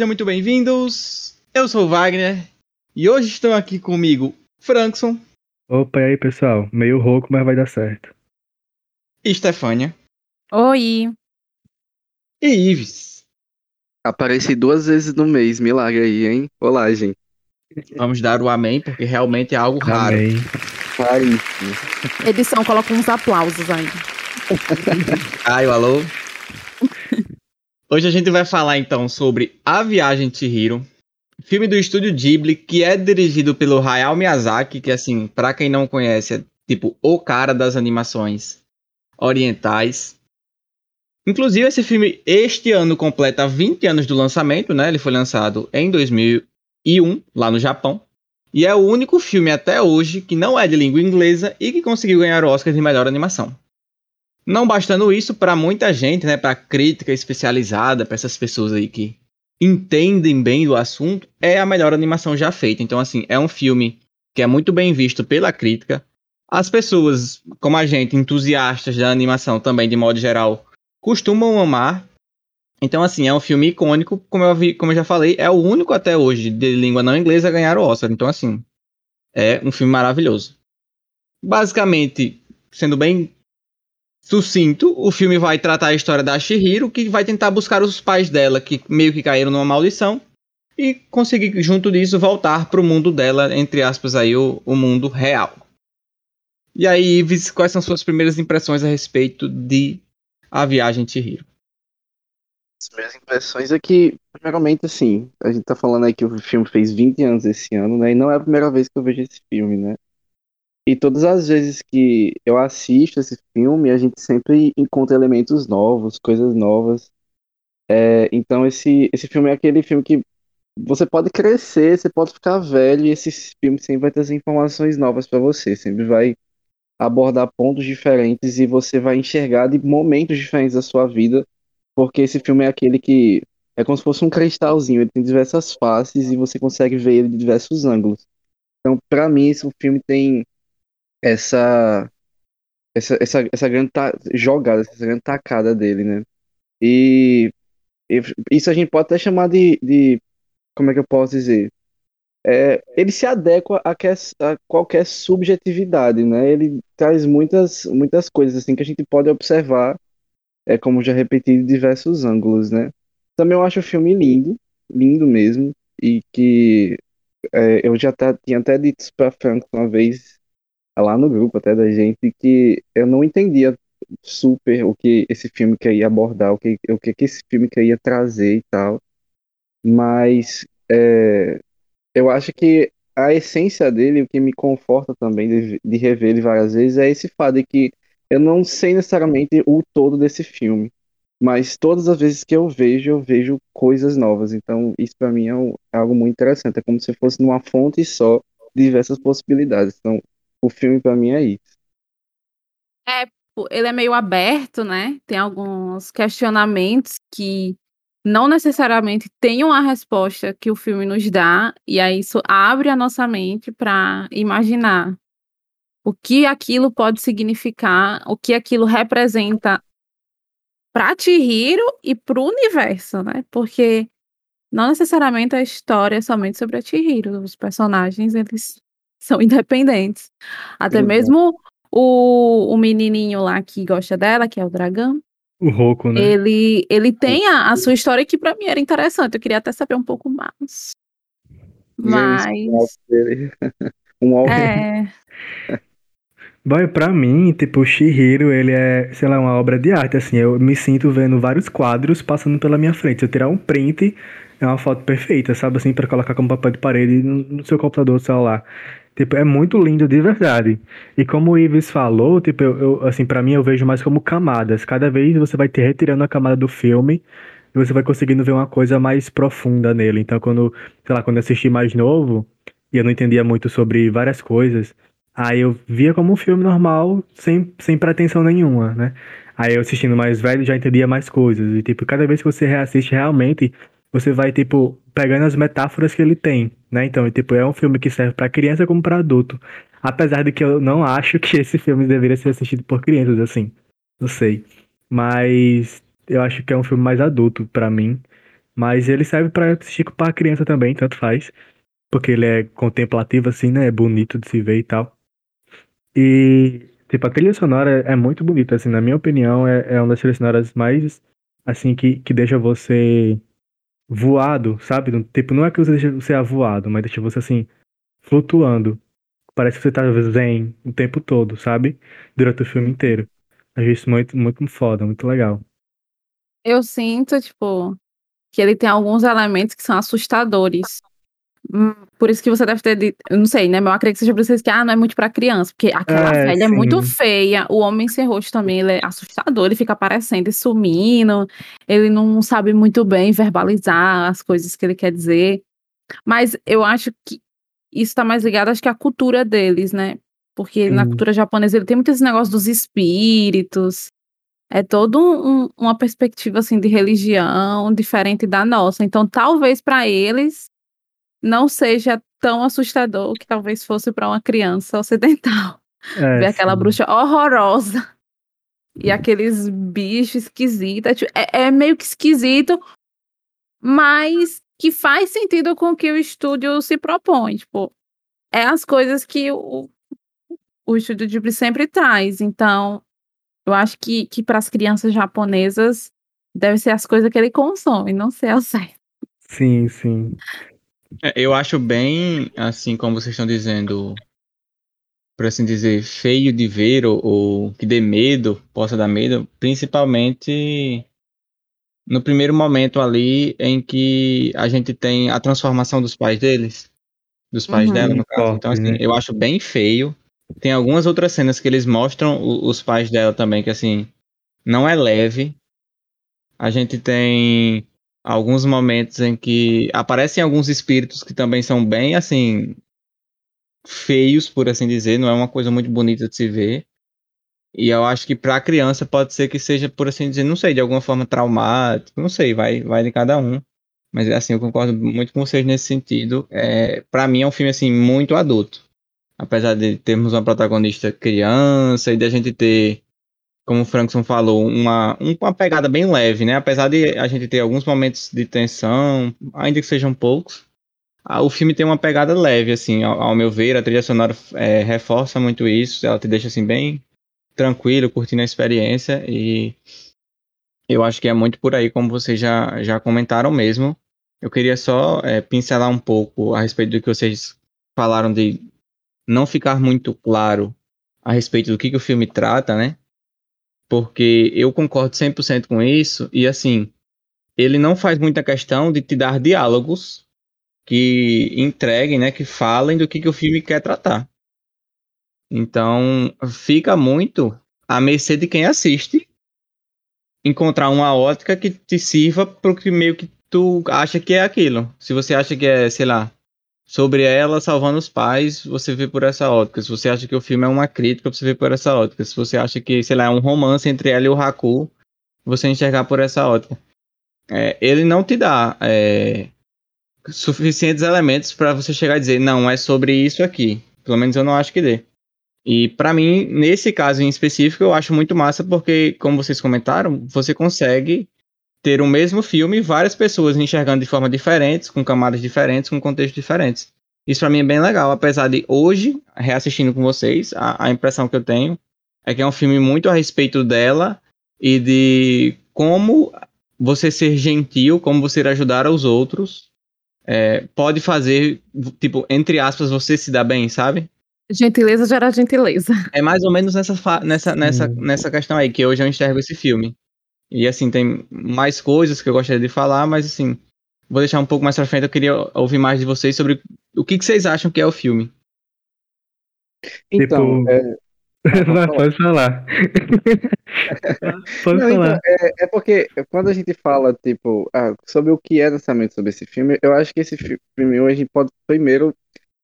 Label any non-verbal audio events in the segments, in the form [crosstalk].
Sejam muito bem-vindos. Eu sou o Wagner e hoje estão aqui comigo Frankson. Opa, e aí pessoal? Meio rouco, mas vai dar certo. E Stefânia. Oi. E Ives. Apareci duas vezes no mês, milagre aí, hein? Olá, gente. Vamos dar o amém, porque realmente é algo raro. Amém. Raríssimo. Edição, coloca uns aplausos aí. Caio, alô? Hoje a gente vai falar então sobre A Viagem de Chihiro, filme do estúdio Ghibli, que é dirigido pelo Hayao Miyazaki, que assim, para quem não conhece, é tipo o cara das animações orientais. Inclusive esse filme este ano completa 20 anos do lançamento, né? Ele foi lançado em 2001 lá no Japão. E é o único filme até hoje que não é de língua inglesa e que conseguiu ganhar o Oscar de melhor animação. Não bastando isso, para muita gente, né, para crítica especializada, para essas pessoas aí que entendem bem do assunto, é a melhor animação já feita. Então, assim, é um filme que é muito bem visto pela crítica. As pessoas, como a gente, entusiastas da animação também, de modo geral, costumam amar. Então, assim, é um filme icônico, como eu, vi, como eu já falei, é o único até hoje de língua não inglesa a ganhar o Oscar. Então, assim, é um filme maravilhoso. Basicamente, sendo bem sucinto, o filme vai tratar a história da Shihiro, que vai tentar buscar os pais dela, que meio que caíram numa maldição, e conseguir, junto disso, voltar pro mundo dela, entre aspas, aí, o, o mundo real. E aí, Ives, quais são suas primeiras impressões a respeito de A Viagem de Chihiro? As minhas impressões é que, primeiramente, assim, a gente tá falando aí que o filme fez 20 anos esse ano, né? E não é a primeira vez que eu vejo esse filme, né? E todas as vezes que eu assisto esse filme, a gente sempre encontra elementos novos, coisas novas. É, então esse, esse filme é aquele filme que você pode crescer, você pode ficar velho, e esse filme sempre vai trazer informações novas para você, sempre vai abordar pontos diferentes e você vai enxergar de momentos diferentes da sua vida, porque esse filme é aquele que é como se fosse um cristalzinho, ele tem diversas faces e você consegue ver ele de diversos ângulos. Então, para mim, esse filme tem essa essa, essa, essa grande ta- jogada, essa grande tacada dele, né? E, e isso a gente pode até chamar de, de como é que eu posso dizer? É, ele se adequa a, que- a qualquer subjetividade, né? Ele traz muitas, muitas coisas assim que a gente pode observar, é como já repeti, de diversos ângulos, né? Também eu acho o filme lindo, lindo mesmo, e que é, eu já tá, tinha até dito pra Frank uma vez lá no grupo até da gente que eu não entendia super o que esse filme queria abordar, o que, o que que esse filme queria trazer e tal. Mas é, eu acho que a essência dele, o que me conforta também de, de rever ele várias vezes, é esse fato de que eu não sei necessariamente o todo desse filme, mas todas as vezes que eu vejo, eu vejo coisas novas. Então, isso para mim é, um- é algo muito interessante. É como se fosse numa fonte só diversas possibilidades. Então, o filme para mim é isso. Pô, Ele é meio aberto, né? Tem alguns questionamentos que não necessariamente tenham a resposta que o filme nos dá, e aí isso abre a nossa mente para imaginar o que aquilo pode significar, o que aquilo representa para Chihiro e para o universo, né? Porque não necessariamente a história é somente sobre a Chihiro, os personagens eles são independentes. Até Exato. mesmo o, o menininho lá que gosta dela, que é o dragão, O rouco, né? ele, ele tem a, a sua história que para mim era interessante. Eu queria até saber um pouco mais. Mas Dele. [laughs] Um álbum é, [laughs] Bom, pra mim, tipo, o Shihiro, ele é, sei lá, uma obra de arte, assim, eu me sinto vendo vários quadros passando pela minha frente. Se eu tirar um print, é uma foto perfeita, sabe, assim, pra colocar como papel de parede no, no seu computador, celular. Tipo, é muito lindo de verdade. E como o Ives falou, tipo, eu, eu, assim, pra mim eu vejo mais como camadas. Cada vez você vai ter retirando a camada do filme e você vai conseguindo ver uma coisa mais profunda nele. Então, quando, sei lá, quando eu assisti mais novo e eu não entendia muito sobre várias coisas, Aí eu via como um filme normal, sem, sem pretensão nenhuma, né? Aí eu assistindo mais velho já entendia mais coisas. E, tipo, cada vez que você reassiste realmente, você vai, tipo, pegando as metáforas que ele tem, né? Então, tipo, é um filme que serve pra criança como pra adulto. Apesar de que eu não acho que esse filme deveria ser assistido por crianças, assim. Não sei. Mas eu acho que é um filme mais adulto pra mim. Mas ele serve pra assistir pra criança também, tanto faz. Porque ele é contemplativo, assim, né? É bonito de se ver e tal. E, tipo, a trilha sonora é muito bonita, assim, na minha opinião, é, é uma das trilhas sonoras mais, assim, que, que deixa você voado, sabe? Tipo, não é que você deixa você mas deixa você, assim, flutuando. Parece que você tá zen o tempo todo, sabe? Durante o filme inteiro. Acho isso muito, muito foda, muito legal. Eu sinto, tipo, que ele tem alguns elementos que são assustadores. Hum, Por isso que você deve ter dito, eu não sei, né? Mas eu acredito que seja por vocês que, ah, não é muito pra criança, porque aquela É, velha é muito sim. feia, o homem sem rosto também, ele é assustador, ele fica aparecendo e sumindo, ele não sabe muito bem verbalizar as coisas que ele quer dizer. Mas eu acho que isso tá mais ligado, acho que à cultura deles, né? Porque na Sim. cultura japonesa ele tem muito esse negócio dos espíritos, é todo um- uma perspectiva assim de religião diferente da nossa. Então, talvez para eles não seja tão assustador que talvez fosse para uma criança ocidental É, ver aquela sim. bruxa horrorosa e aqueles bichos esquisitos. É tipo- É, é meio que esquisito, mas que faz sentido com o que o estúdio se propõe. Tipo, é as coisas que o, o estúdio Ghibli sempre traz. Então, eu acho que, que para as crianças japonesas deve ser as coisas que ele consome, não ser ao certo. [laughs] Sim, sim. É, Eu acho bem, assim como vocês estão dizendo, por assim dizer, feio de ver ou, ou que dê medo, possa dar medo, principalmente no primeiro momento ali em que a gente tem a transformação dos pais deles, dos pais Uhum. dela, no caso. Então, assim, né? eu acho bem feio. Tem algumas outras cenas que eles mostram o- os pais dela também, que assim, não é leve. A gente tem alguns momentos em que aparecem alguns espíritos que também são bem assim feios, por assim dizer, não é uma coisa muito bonita de se ver. E eu acho que para criança pode ser que seja, por assim dizer, não sei, de alguma forma traumático, não sei, vai, vai de cada um. Mas assim, eu concordo muito com vocês nesse sentido. É, para mim é um filme assim muito adulto. Apesar de termos uma protagonista criança e de a gente ter como o Frankson falou, uma, um- uma pegada bem leve, né? Apesar de a gente ter alguns momentos de tensão, ainda que sejam poucos, ah, o filme tem uma pegada leve, assim, ao, ao meu ver, a trilha sonora é, reforça muito isso, ela te deixa assim bem tranquilo, curtindo a experiência e eu acho que é muito por aí, como vocês já, já comentaram mesmo. Eu queria só é, pincelar um pouco a respeito do que vocês falaram de não ficar muito claro a respeito do que, que o filme trata, né? Porque eu concordo 100% com isso, e assim, ele não faz muita questão de te dar diálogos que entreguem, né, que falem do que, que o filme quer tratar. Então, fica muito à mercê de quem assiste encontrar uma ótica que te sirva pro que meio que tu acha que é aquilo. Se você acha que é, sei lá, sobre ela salvando os pais, você vê por essa ótica. Se você acha que o filme é uma crítica, você vê por essa ótica. Se você acha que, sei lá, é um romance entre ela e o Haku, você enxergar por essa ótica. É, ele não te dá é, suficientes elementos para você chegar e dizer, não, é sobre isso aqui. Pelo menos eu não acho que dê. E para mim, nesse caso em específico, eu acho muito massa porque, como vocês comentaram, você consegue ter o mesmo filme, várias pessoas enxergando de forma diferentes, com camadas diferentes, com contextos diferentes. Isso pra mim é bem legal, apesar de hoje, reassistindo com vocês, a, a impressão que eu tenho é que é um filme muito a respeito dela e de como você ser gentil, como você ajudar aos outros, é, pode fazer, tipo, entre aspas, você se dar bem, sabe? Gentileza gera gentileza. É mais ou menos nessa, nessa, nessa, nessa questão aí que hoje eu enxergo esse filme. E assim, tem mais coisas que eu gostaria de falar, mas assim, vou deixar um pouco mais pra frente. Eu queria ouvir mais de vocês sobre o que, que vocês acham que é o filme. Então, Tipo, é, [laughs] Vai, pode falar. [laughs] pode Não, então, falar. é, é porque quando a gente fala, tipo, ah, sobre o que é necessariamente sobre esse filme, eu acho que esse fi- filme a gente pode primeiro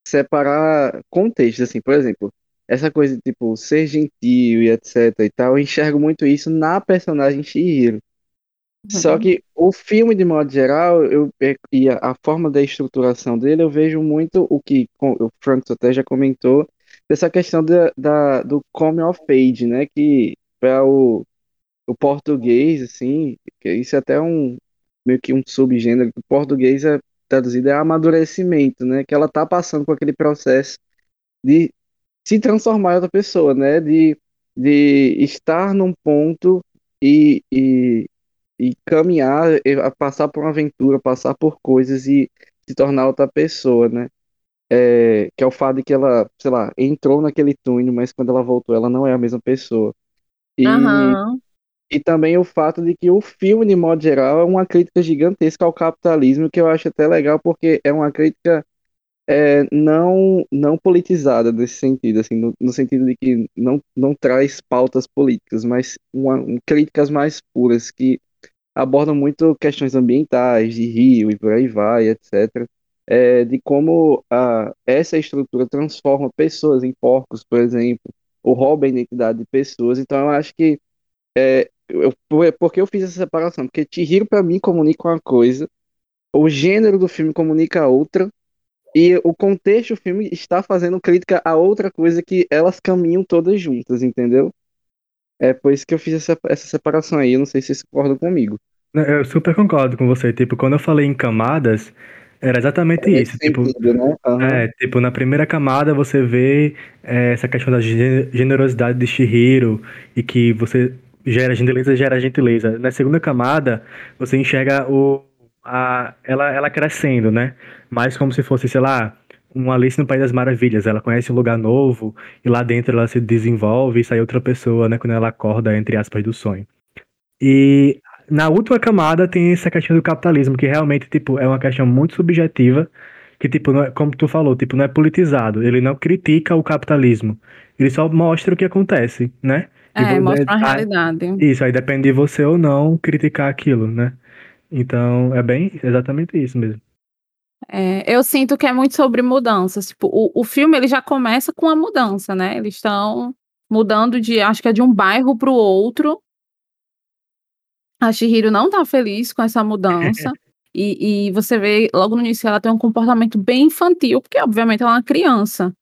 separar contextos, assim, por exemplo, essa coisa de, tipo, ser gentil e etc e tal, eu enxergo muito isso na personagem Chihiro. Só que o filme, de modo geral, eu, é- e a, a forma da estruturação dele, eu vejo muito o que o Frank até já comentou, dessa questão da, da- do come of age, né? Que para o, o português, assim, que isso é até um, meio que um subgênero, o português é traduzido é amadurecimento, né? Que ela tá passando por aquele processo de se transformar em outra pessoa, né? De, de estar num ponto e, e, e caminhar, e passar por uma aventura, passar por coisas e se tornar outra pessoa, né? É, que é o fato de que ela, sei lá, entrou naquele túnel, mas quando ela voltou, ela não é a mesma pessoa. E, Aham. e também o fato de que o filme, de modo geral, é uma crítica gigantesca ao capitalismo, que eu acho até legal, porque é uma crítica é, não, não politizada nesse sentido, assim, no, no sentido de que não, não traz pautas políticas, mas uma, um, críticas mais puras, que abordam muito questões ambientais, de rio e por aí vai, etc. É, de como a, essa estrutura transforma pessoas em porcos, por exemplo, ou rouba a identidade de pessoas. Então, eu acho que é, eu, por que eu fiz essa separação? Porque Chihiro, para mim, comunica uma coisa, o gênero do filme comunica outra, e o contexto do filme está fazendo crítica a outra coisa que elas caminham todas juntas, entendeu? É por isso que eu fiz essa, essa separação aí. Eu não sei se vocês concordam comigo. Eu super concordo com você. Tipo, quando eu falei em camadas, era exatamente É isso. Tipo, sentido, né? Aham. é, tipo, na primeira camada você vê é, essa questão da gen- generosidade de Chihiro e que você gera gentileza, gera gentileza. Na segunda camada, você enxerga o, a, ela, ela crescendo, né? Mais como se fosse, sei lá, uma Alice no País das Maravilhas. Ela conhece um lugar novo e lá dentro ela se desenvolve e sai outra pessoa, né? Quando ela acorda, entre aspas, do sonho. E na última camada tem essa questão do capitalismo, que realmente, tipo, é uma questão muito subjetiva, que, tipo, é- como tu falou, tipo, não é politizado. Ele não critica o capitalismo. Ele só mostra o que acontece, né? E É, vo- mostra uma ah, realidade. Isso, aí depende de você ou não criticar aquilo, né? Então, é bem exatamente isso mesmo. É, eu sinto que é muito sobre mudanças. Tipo, o, o filme ele já começa com a mudança, né? Eles estão mudando de, acho que é de um bairro para o outro. A Chihiro não tá feliz com essa mudança. [laughs] e, e você vê logo no início ela tem um comportamento bem infantil, porque obviamente ela é uma criança.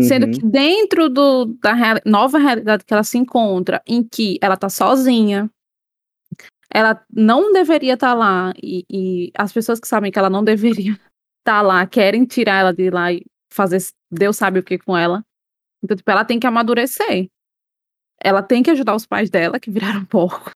Sendo Uhum. que dentro do, da reali- nova realidade que ela se encontra, em que ela tá sozinha, ela não deveria estar lá, e, e as pessoas que sabem que ela não [laughs] deveria estar lá querem tirar ela de lá e fazer Deus sabe o que com ela. Então, tipo, ela tem que amadurecer. Ela tem que ajudar os pais dela, que viraram [laughs] porco.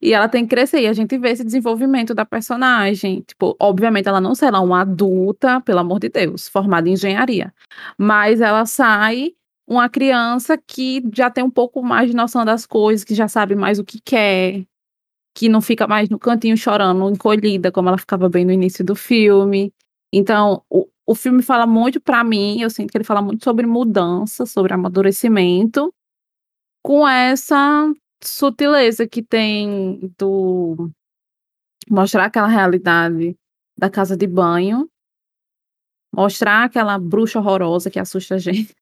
E ela tem que crescer. E a gente vê esse desenvolvimento da personagem. Tipo, obviamente, ela não será uma adulta, pelo amor de Deus, formada em engenharia. Mas ela sai uma criança que já tem um pouco mais de noção das coisas, que já sabe mais o que quer, que não fica mais no cantinho chorando, encolhida, como ela ficava bem no início do filme. Então, o, o filme fala muito pra mim, eu sinto que ele fala muito sobre mudança, sobre amadurecimento, com essa sutileza que tem do mostrar aquela realidade da casa de banho, mostrar aquela bruxa horrorosa que assusta a gente.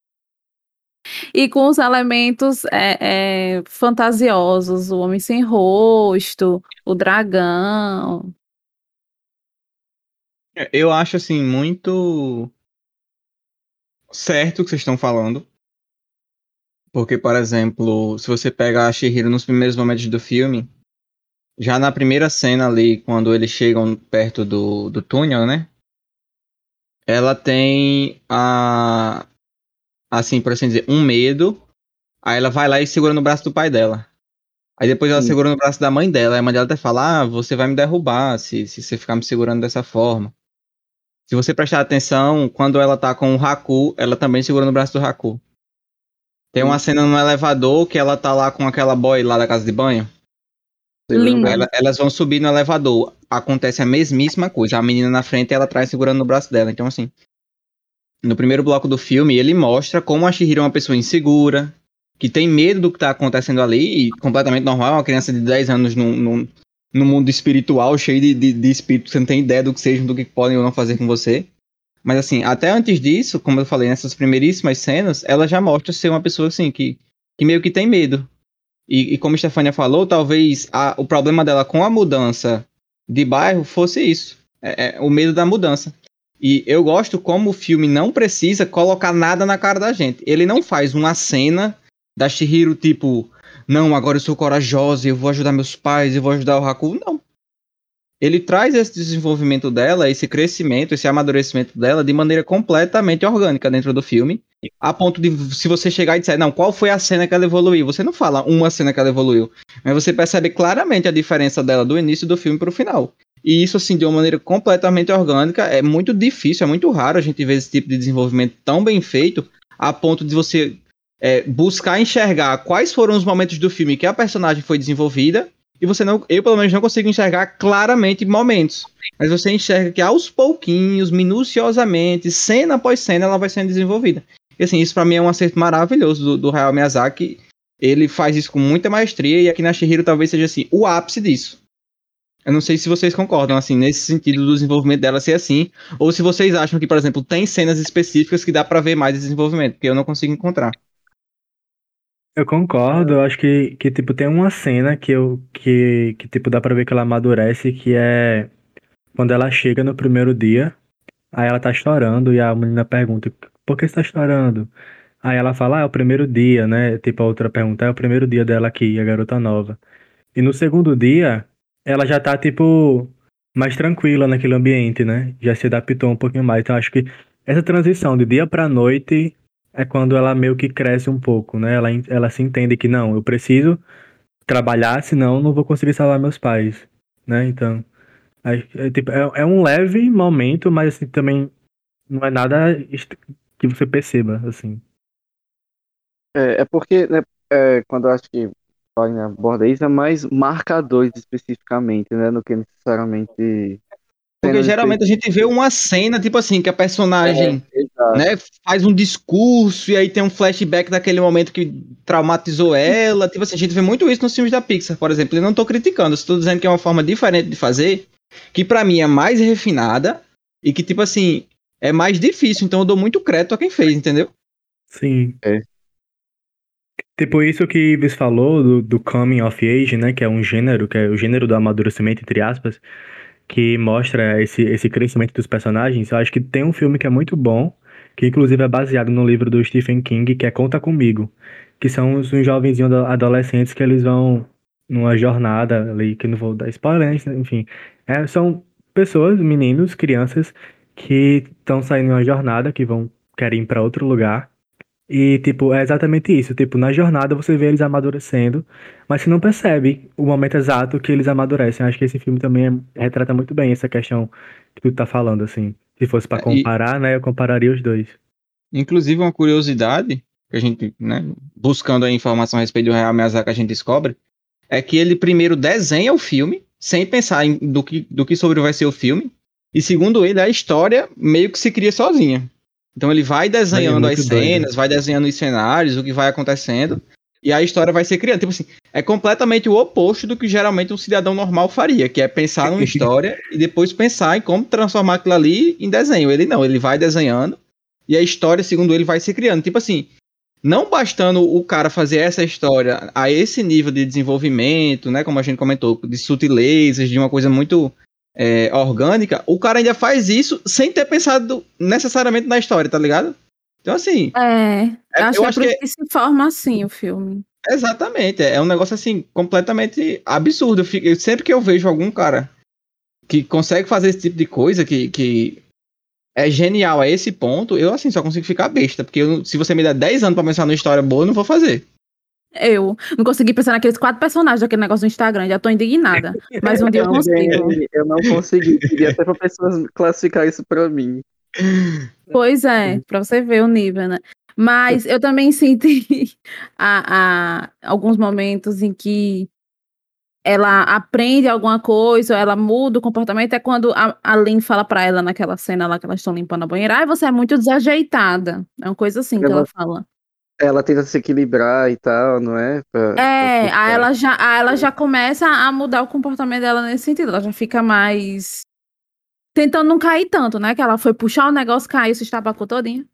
E com os elementos é, é, fantasiosos, o homem sem rosto, o dragão. Eu acho assim muito certo o que vocês estão falando. Porque, por exemplo, se você pega a Shihiro nos primeiros momentos do filme, já na primeira cena ali, quando eles chegam perto do, do túnel, né? Ela tem a. Assim, por assim dizer, um medo. Aí ela vai lá e segura no braço do pai dela. Aí depois ela Sim. segura no braço da mãe dela. Aí a mãe dela até fala: Ah, você vai me derrubar se, se você ficar me segurando dessa forma. Se você prestar atenção, quando ela tá com o Haku, ela também segura no braço do Haku. Tem uma cena no elevador que ela tá lá com aquela boy lá da casa de banho. Linda. Ela- elas vão subir no elevador. Acontece a mesmíssima coisa. A menina na frente e ela atrás segurando no braço dela. Então, assim. No primeiro bloco do filme, ele mostra como a Shihiro é uma pessoa insegura, que tem medo do que tá acontecendo ali, e completamente normal, uma criança de 10 anos num, num, num mundo espiritual, cheio de, de, de espíritos, você não tem ideia do que seja, do que podem ou não fazer com você. Mas assim, até antes disso, como eu falei, nessas primeiríssimas cenas, ela já mostra ser uma pessoa assim, que, que meio que tem medo. E, e como a Stefania falou, talvez a- o problema dela com a mudança de bairro fosse isso. É, é o medo da mudança. E eu gosto como o filme não precisa colocar nada na cara da gente. Ele não faz uma cena da Shihiro tipo, não, agora eu sou corajosa, eu vou ajudar meus pais, eu vou ajudar o Haku. Não. ele traz esse desenvolvimento dela, esse crescimento, esse amadurecimento dela de maneira completamente orgânica dentro do filme, a ponto de se você chegar e disser, não, qual foi a cena que ela evoluiu? Você não fala uma cena que ela evoluiu, mas você percebe claramente a diferença dela do início do filme para o final. E isso, assim, de uma maneira completamente orgânica, é muito difícil, é muito raro a gente ver esse tipo de desenvolvimento tão bem feito, a ponto de você é, buscar enxergar quais foram os momentos do filme que a personagem foi desenvolvida e você não, eu pelo menos não consigo enxergar claramente momentos, mas você enxerga que aos pouquinhos, minuciosamente, cena após cena, ela vai sendo desenvolvida. E assim, isso para mim é um acerto maravilhoso do, do Hayao Miyazaki. Ele faz isso com muita maestria e aqui na Shihiro talvez seja assim, o ápice disso. Eu não sei se vocês concordam, assim, nesse sentido do desenvolvimento dela ser assim, ou se vocês acham que, por exemplo, tem cenas específicas que dá para ver mais desenvolvimento, que eu não consigo encontrar. Eu concordo, eu acho que, que tipo, tem uma cena que eu que, que tipo, dá pra ver que ela amadurece, que é quando ela chega no primeiro dia, aí ela tá chorando e a menina pergunta, por que você tá chorando? Aí ela fala, ah, é o primeiro dia, né? Tipo, a outra pergunta, é o primeiro dia dela aqui, a garota nova. E no segundo dia, ela já tá, tipo, mais tranquila naquele ambiente, né? Já se adaptou um pouquinho mais. Então, acho que essa transição de dia pra noite é quando ela meio que cresce um pouco, né? Ela, ela se entende que não, eu preciso trabalhar, senão não vou conseguir salvar meus pais, né? Então, é, é, tipo, é, é um leve momento, mas assim, também não é nada que você perceba, assim. É, é porque, né, é, quando eu acho que aborda isso, é mais marcadores especificamente, né? Do que necessariamente porque geralmente a gente vê uma cena, tipo assim, que a personagem é, né, faz um discurso e aí tem um flashback daquele momento que traumatizou ela. Tipo assim, a gente vê muito isso nos filmes da Pixar, por exemplo. Eu não tô criticando, estou dizendo que é uma forma diferente de fazer, que para mim é mais refinada e que, tipo assim, é mais difícil. Então eu dou muito crédito a quem fez, entendeu? Sim. É. Tipo, isso que Ives falou do, do coming of age, né? Que é um gênero, que é o gênero do amadurecimento, entre aspas que mostra esse, esse crescimento dos personagens, eu acho que tem um filme que é muito bom, que inclusive é baseado no livro do Stephen King, que é Conta Comigo, que são uns, uns jovenzinhos adolescentes que eles vão numa jornada ali, que não vou dar spoiler, enfim. É, são pessoas, meninos, crianças, que estão saindo em uma jornada, que vão querem ir para outro lugar, e, tipo, é exatamente isso. Tipo, na jornada você vê eles amadurecendo, mas você não percebe o momento exato que eles amadurecem. Acho que esse filme também é, retrata muito bem essa questão que tu tá falando, assim. Se fosse para comparar, e... né, eu compararia os dois. Inclusive, uma curiosidade que a gente, né, buscando a informação a respeito do Real Miyazaki, a gente descobre, é que ele primeiro desenha o filme, sem pensar em, do, que, do que sobre vai ser o filme, e segundo ele, a história meio que se cria sozinha. Então ele vai desenhando é as cenas, doido. vai desenhando os cenários, o que vai acontecendo, e a história vai ser criada. Tipo assim, é completamente o oposto do que geralmente um cidadão normal faria, que é pensar numa [laughs] história e depois pensar em como transformar aquilo ali em desenho. Ele não, ele vai desenhando e a história, segundo ele, vai se criando. Tipo assim, não bastando o cara fazer essa história a esse nível de desenvolvimento, né, como a gente comentou, de sutilezas, de uma coisa muito é, orgânica, o cara ainda faz isso sem ter pensado necessariamente na história, tá ligado? Então, assim. É, é acho eu que é acho que, que se forma assim o filme. Exatamente, é um negócio assim, completamente absurdo. Eu fico, eu, sempre que eu vejo algum cara que consegue fazer esse tipo de coisa, que, que é genial a esse ponto, eu assim só consigo ficar besta. Porque eu, se você me der 10 anos pra pensar numa história boa, eu não vou fazer. Eu não consegui pensar naqueles quatro personagens daquele negócio do Instagram, já tô indignada. Mas um dia eu [laughs] consigo. Eu não consegui, queria até pra pessoas classificar isso pra mim. Pois é, pra você ver o nível, né? Mas eu também [laughs] senti a, a, alguns momentos em que ela aprende alguma coisa, ou ela muda o comportamento, é quando a, a Lynn fala pra ela naquela cena lá que elas estão limpando a banheira, ah, você é muito desajeitada. É uma coisa assim ela, que ela fala. Ela tenta se equilibrar e tal, não é? Pra, é, pra aí ela já, aí ela já começa a mudar o comportamento dela nesse sentido. Ela já fica mais. Tentando não cair tanto, né? Que ela foi puxar o negócio, caiu, se estabacou todinha.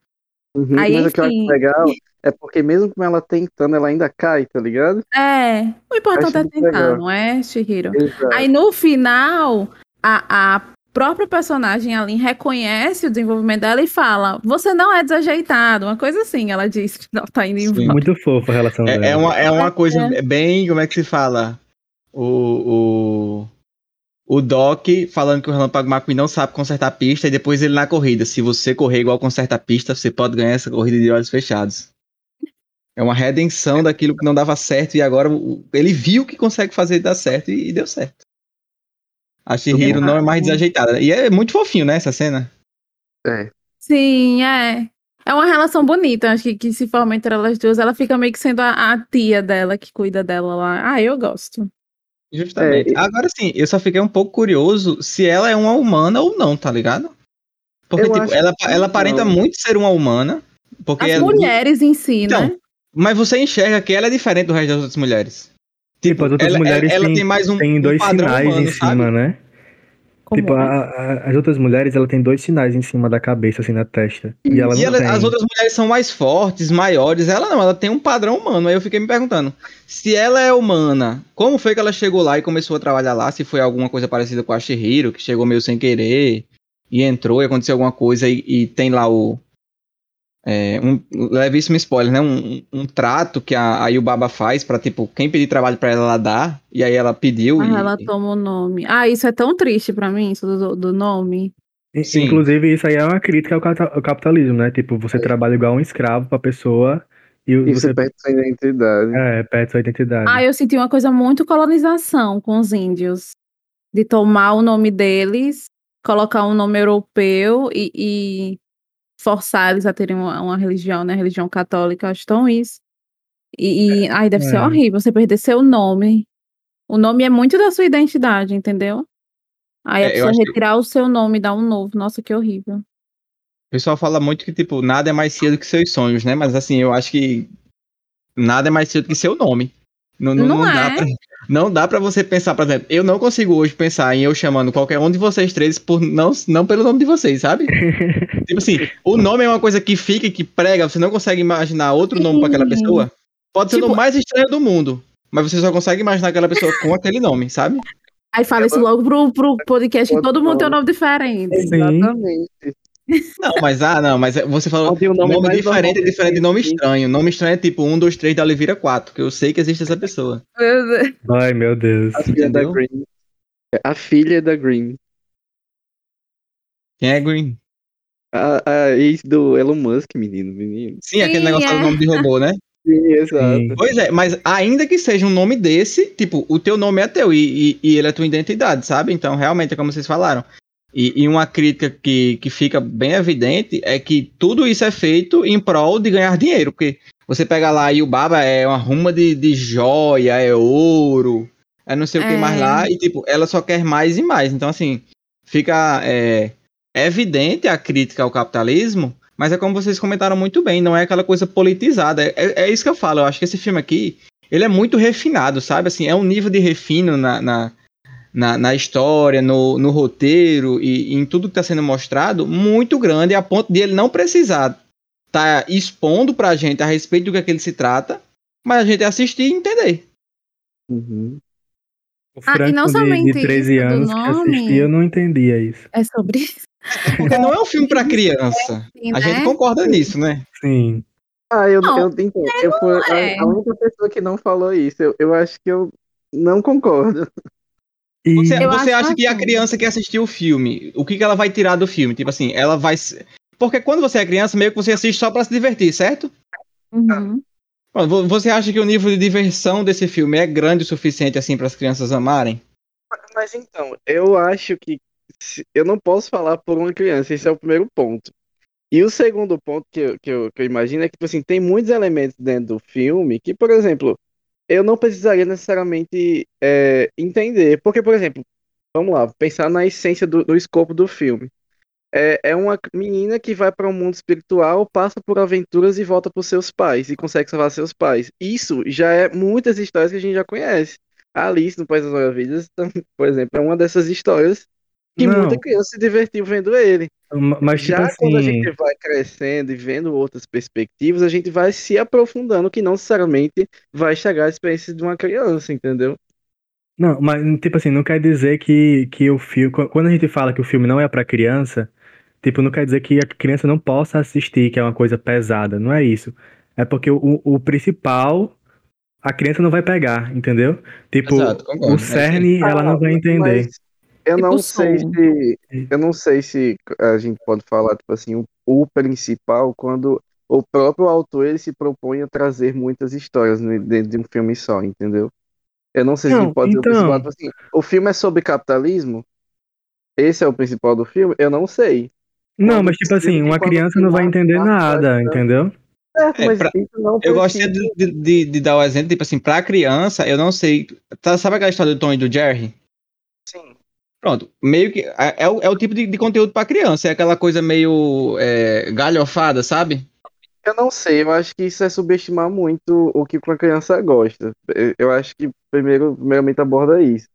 Uhum, aí, mas enfim... o que eu acho legal é porque mesmo com ela tentando, ela ainda cai, tá ligado? É, o importante é tentar, legal. não é, Shihiro? Exato. Aí no final, a, a própria personagem, Aline, reconhece o desenvolvimento dela e fala: Você não é desajeitado. Uma coisa assim, ela diz que ela tá indo em volta. Muito fofa a relação é, dela. É uma, é uma coisa é. bem. Como é que se fala? O. o o Doc falando que o Relâmpago McQueen não sabe consertar pista e depois ele na corrida. Se você correr igual conserta pista, você pode ganhar essa corrida de olhos fechados. É uma redenção daquilo que não dava certo e agora ele viu que consegue fazer dar certo e, deu certo. A Shihiro não é mais desajeitada. E é muito fofinho, né, essa cena? É. Sim, é. É uma relação bonita, acho que, que se forma entre elas duas. Ela fica meio que sendo a, a tia dela que cuida dela lá. Ah, eu gosto. Justamente. É, Agora sim, eu só fiquei um pouco curioso se ela é uma humana ou não, tá ligado? Porque, tipo, ela, ela aparenta não. muito ser uma humana. Porque As ela... mulheres em si, então, né? Mas você enxerga que ela é diferente do resto das outras mulheres. Tipo, as outras ela, mulheres ela, tem, tem mais um, tem dois um sinais humano, em cima, sabe? né? Como tipo, é? a, a, as outras mulheres, ela tem dois sinais em cima da cabeça, assim, na testa. E, ela E não ela- tem. as outras mulheres são mais fortes, maiores. Ela não, ela tem um padrão humano. Aí eu fiquei me perguntando: se ela é humana, como foi que ela chegou lá e começou a trabalhar lá? Se foi alguma coisa parecida com a Shihiro, que chegou meio sem querer e entrou e aconteceu alguma coisa e, e tem lá o. É, um levíssimo spoiler, né? Um, um trato que a, a Yubaba faz pra, tipo, quem pedir trabalho pra ela, ela dá. E aí ela pediu. Ah, e, ela toma o nome. Ah, isso é tão triste pra mim, isso do, do nome. Sim. Inclusive, isso aí é uma crítica ao, capitalismo, né? Tipo, você trabalha igual um escravo pra pessoa e Isso você perde sua identidade. é, perde sua identidade. Ah, eu senti uma coisa muito colonização com os índios. De tomar o nome deles, colocar um nome europeu e, e forçar eles a terem uma, uma religião, né? Religião católica, acho tão isso. E, e ai, deve ser é. horrível você perder seu nome. O nome é muito da sua identidade, entendeu? Aí É, a pessoa acho que- retirar o seu nome e dar um novo. Nossa, que horrível. O pessoal fala muito que, tipo, nada é mais cedo que seus sonhos, né? Mas assim, eu acho que nada é mais cedo que seu nome. Não, não, Não não dá é. pra, não dá pra você pensar, por exemplo, eu não consigo hoje pensar em eu chamando qualquer um de vocês três por não, não pelo nome de vocês, sabe? [laughs] tipo assim, o nome é uma coisa que fica e que prega, você não consegue imaginar outro nome pra aquela pessoa. Pode ser o Tipo- nome mais estranho do mundo, mas você só consegue imaginar aquela pessoa com aquele nome, sabe? Aí fala isso logo pro, pro podcast que todo mundo tem um nome diferente. Sim. Exatamente. Não, mas ah, não, mas você falou um nome, nome diferente é normal diferente de nome que- estranho. Nome estranho é tipo 1, 2, 3 da Oliveira 4, que eu sei que existe essa pessoa. Ai, meu Deus. A filha da Entendeu? Green. A filha da Green. Quem é Green? A, a ex do Elon Musk, menino, menino. Sim, aquele Sim, negócio é. do nome de robô, né? Sim, exato. Sim. Pois é, mas ainda que seja um nome desse, tipo, o teu nome é teu e, e, e ele é tua identidade, sabe? Então, realmente, é como vocês falaram. E, e uma crítica que, que fica bem evidente é que tudo isso é feito em prol de ganhar dinheiro, porque você pega lá e o Baba é uma ruma de, de joia, é ouro, é não sei o que É. mais lá, e tipo, ela só quer mais e mais. Então, assim, fica é, evidente a crítica ao capitalismo, mas é como vocês comentaram muito bem, não é aquela coisa politizada. É, é- é isso que eu falo, eu acho que esse filme aqui, ele é muito refinado, sabe? Assim, é um nível de refino na, na, na, na história, no, no roteiro e, e em tudo que está sendo mostrado, muito grande, a ponto de ele não precisar estar expondo pra gente a respeito do que, é que ele se trata, mas a gente assistir e entender. Uhum. O Ah, e Franco não de, somente de 13 isso do anos que nome. assistia, eu não entendia isso. É sobre isso. Porque não é um filme pra [laughs] criança. Sim, A né? gente concorda nisso, né? Sim. Ah, eu, Não, eu, então, eu fui a- é. a, única pessoa que não falou isso. Eu, eu acho que eu não concordo. E Você, você acha que a assim. criança que assistiu o filme, o que, que ela vai tirar do filme? Tipo assim, ela vai. se- Porque quando você é criança, meio que você assiste só pra se divertir, certo? Uhum. Você acha que o nível de diversão desse filme é grande o suficiente assim para as crianças amarem? Mas então, eu acho que se- eu não posso falar por uma criança, esse é o primeiro ponto. E o segundo ponto que eu, que eu, que eu imagino é que, tipo assim, tem muitos elementos dentro do filme que, por exemplo, eu não precisaria necessariamente é, entender. Porque, por exemplo, vamos lá, pensar na essência do, do escopo do filme. É, é uma menina que vai para um mundo espiritual, passa por aventuras e volta para os seus pais e consegue salvar seus pais. Isso já é muitas histórias que a gente já conhece. A Alice no País das Maravilhas, [laughs] por exemplo, é uma dessas histórias que Não. muita criança se divertiu vendo ele. Ma- Mas, tipo Já quando a assim, gente vai crescendo e vendo outras perspectivas, a gente vai se aprofundando, que não necessariamente vai chegar à experiência de uma criança, entendeu? Não, mas tipo assim, não quer dizer que, que o filme. Quando a gente fala que o filme não é pra criança, tipo, não quer dizer que a criança não possa assistir, que é uma coisa pesada. Não é isso. É porque o, o principal a criança não vai pegar, entendeu? Tipo, Exato, concordo. o cerne ela não vai entender. Mas eu Tipo não sei som. se. Eu não sei se a gente pode falar, tipo assim, o, o principal, quando o próprio autor ele se propõe a trazer muitas histórias dentro de um filme só, entendeu? Eu não sei se a Não, gente pode dizer o então. principal, tipo assim, o filme é sobre capitalismo? Esse é o principal do filme? Eu não sei. Não, Quando mas tipo assim, uma criança não vai entender nada, entendeu? Certo, É, mas pra- isso não Eu gostaria de, de- de dar o exemplo, tipo assim, pra criança, eu não sei. Tá, sabe aquela história do Tom e do Jerry? Pronto, meio que. É, é o, é o tipo de, de conteúdo pra criança, é aquela coisa meio é, galhofada, sabe? Eu não sei, eu acho que isso é subestimar muito o que uma criança gosta. Eu- acho que primeiro, primeiramente aborda isso.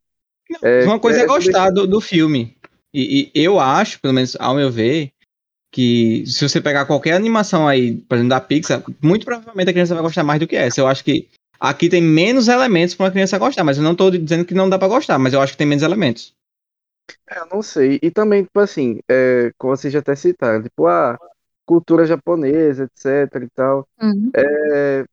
É, Uma coisa é, é gostar do, do filme. E, e eu acho, pelo menos ao meu ver, que se você pegar qualquer animação aí, por exemplo, da Pixar, muito provavelmente a criança vai gostar mais do que essa. Eu acho que aqui tem menos elementos pra uma criança gostar, mas eu não tô dizendo que não dá pra gostar, mas eu acho que tem menos elementos. É, Eu não sei. E também, tipo assim, é, como vocês já até citaram, tipo, a cultura japonesa, etc e tal. Uhum. É,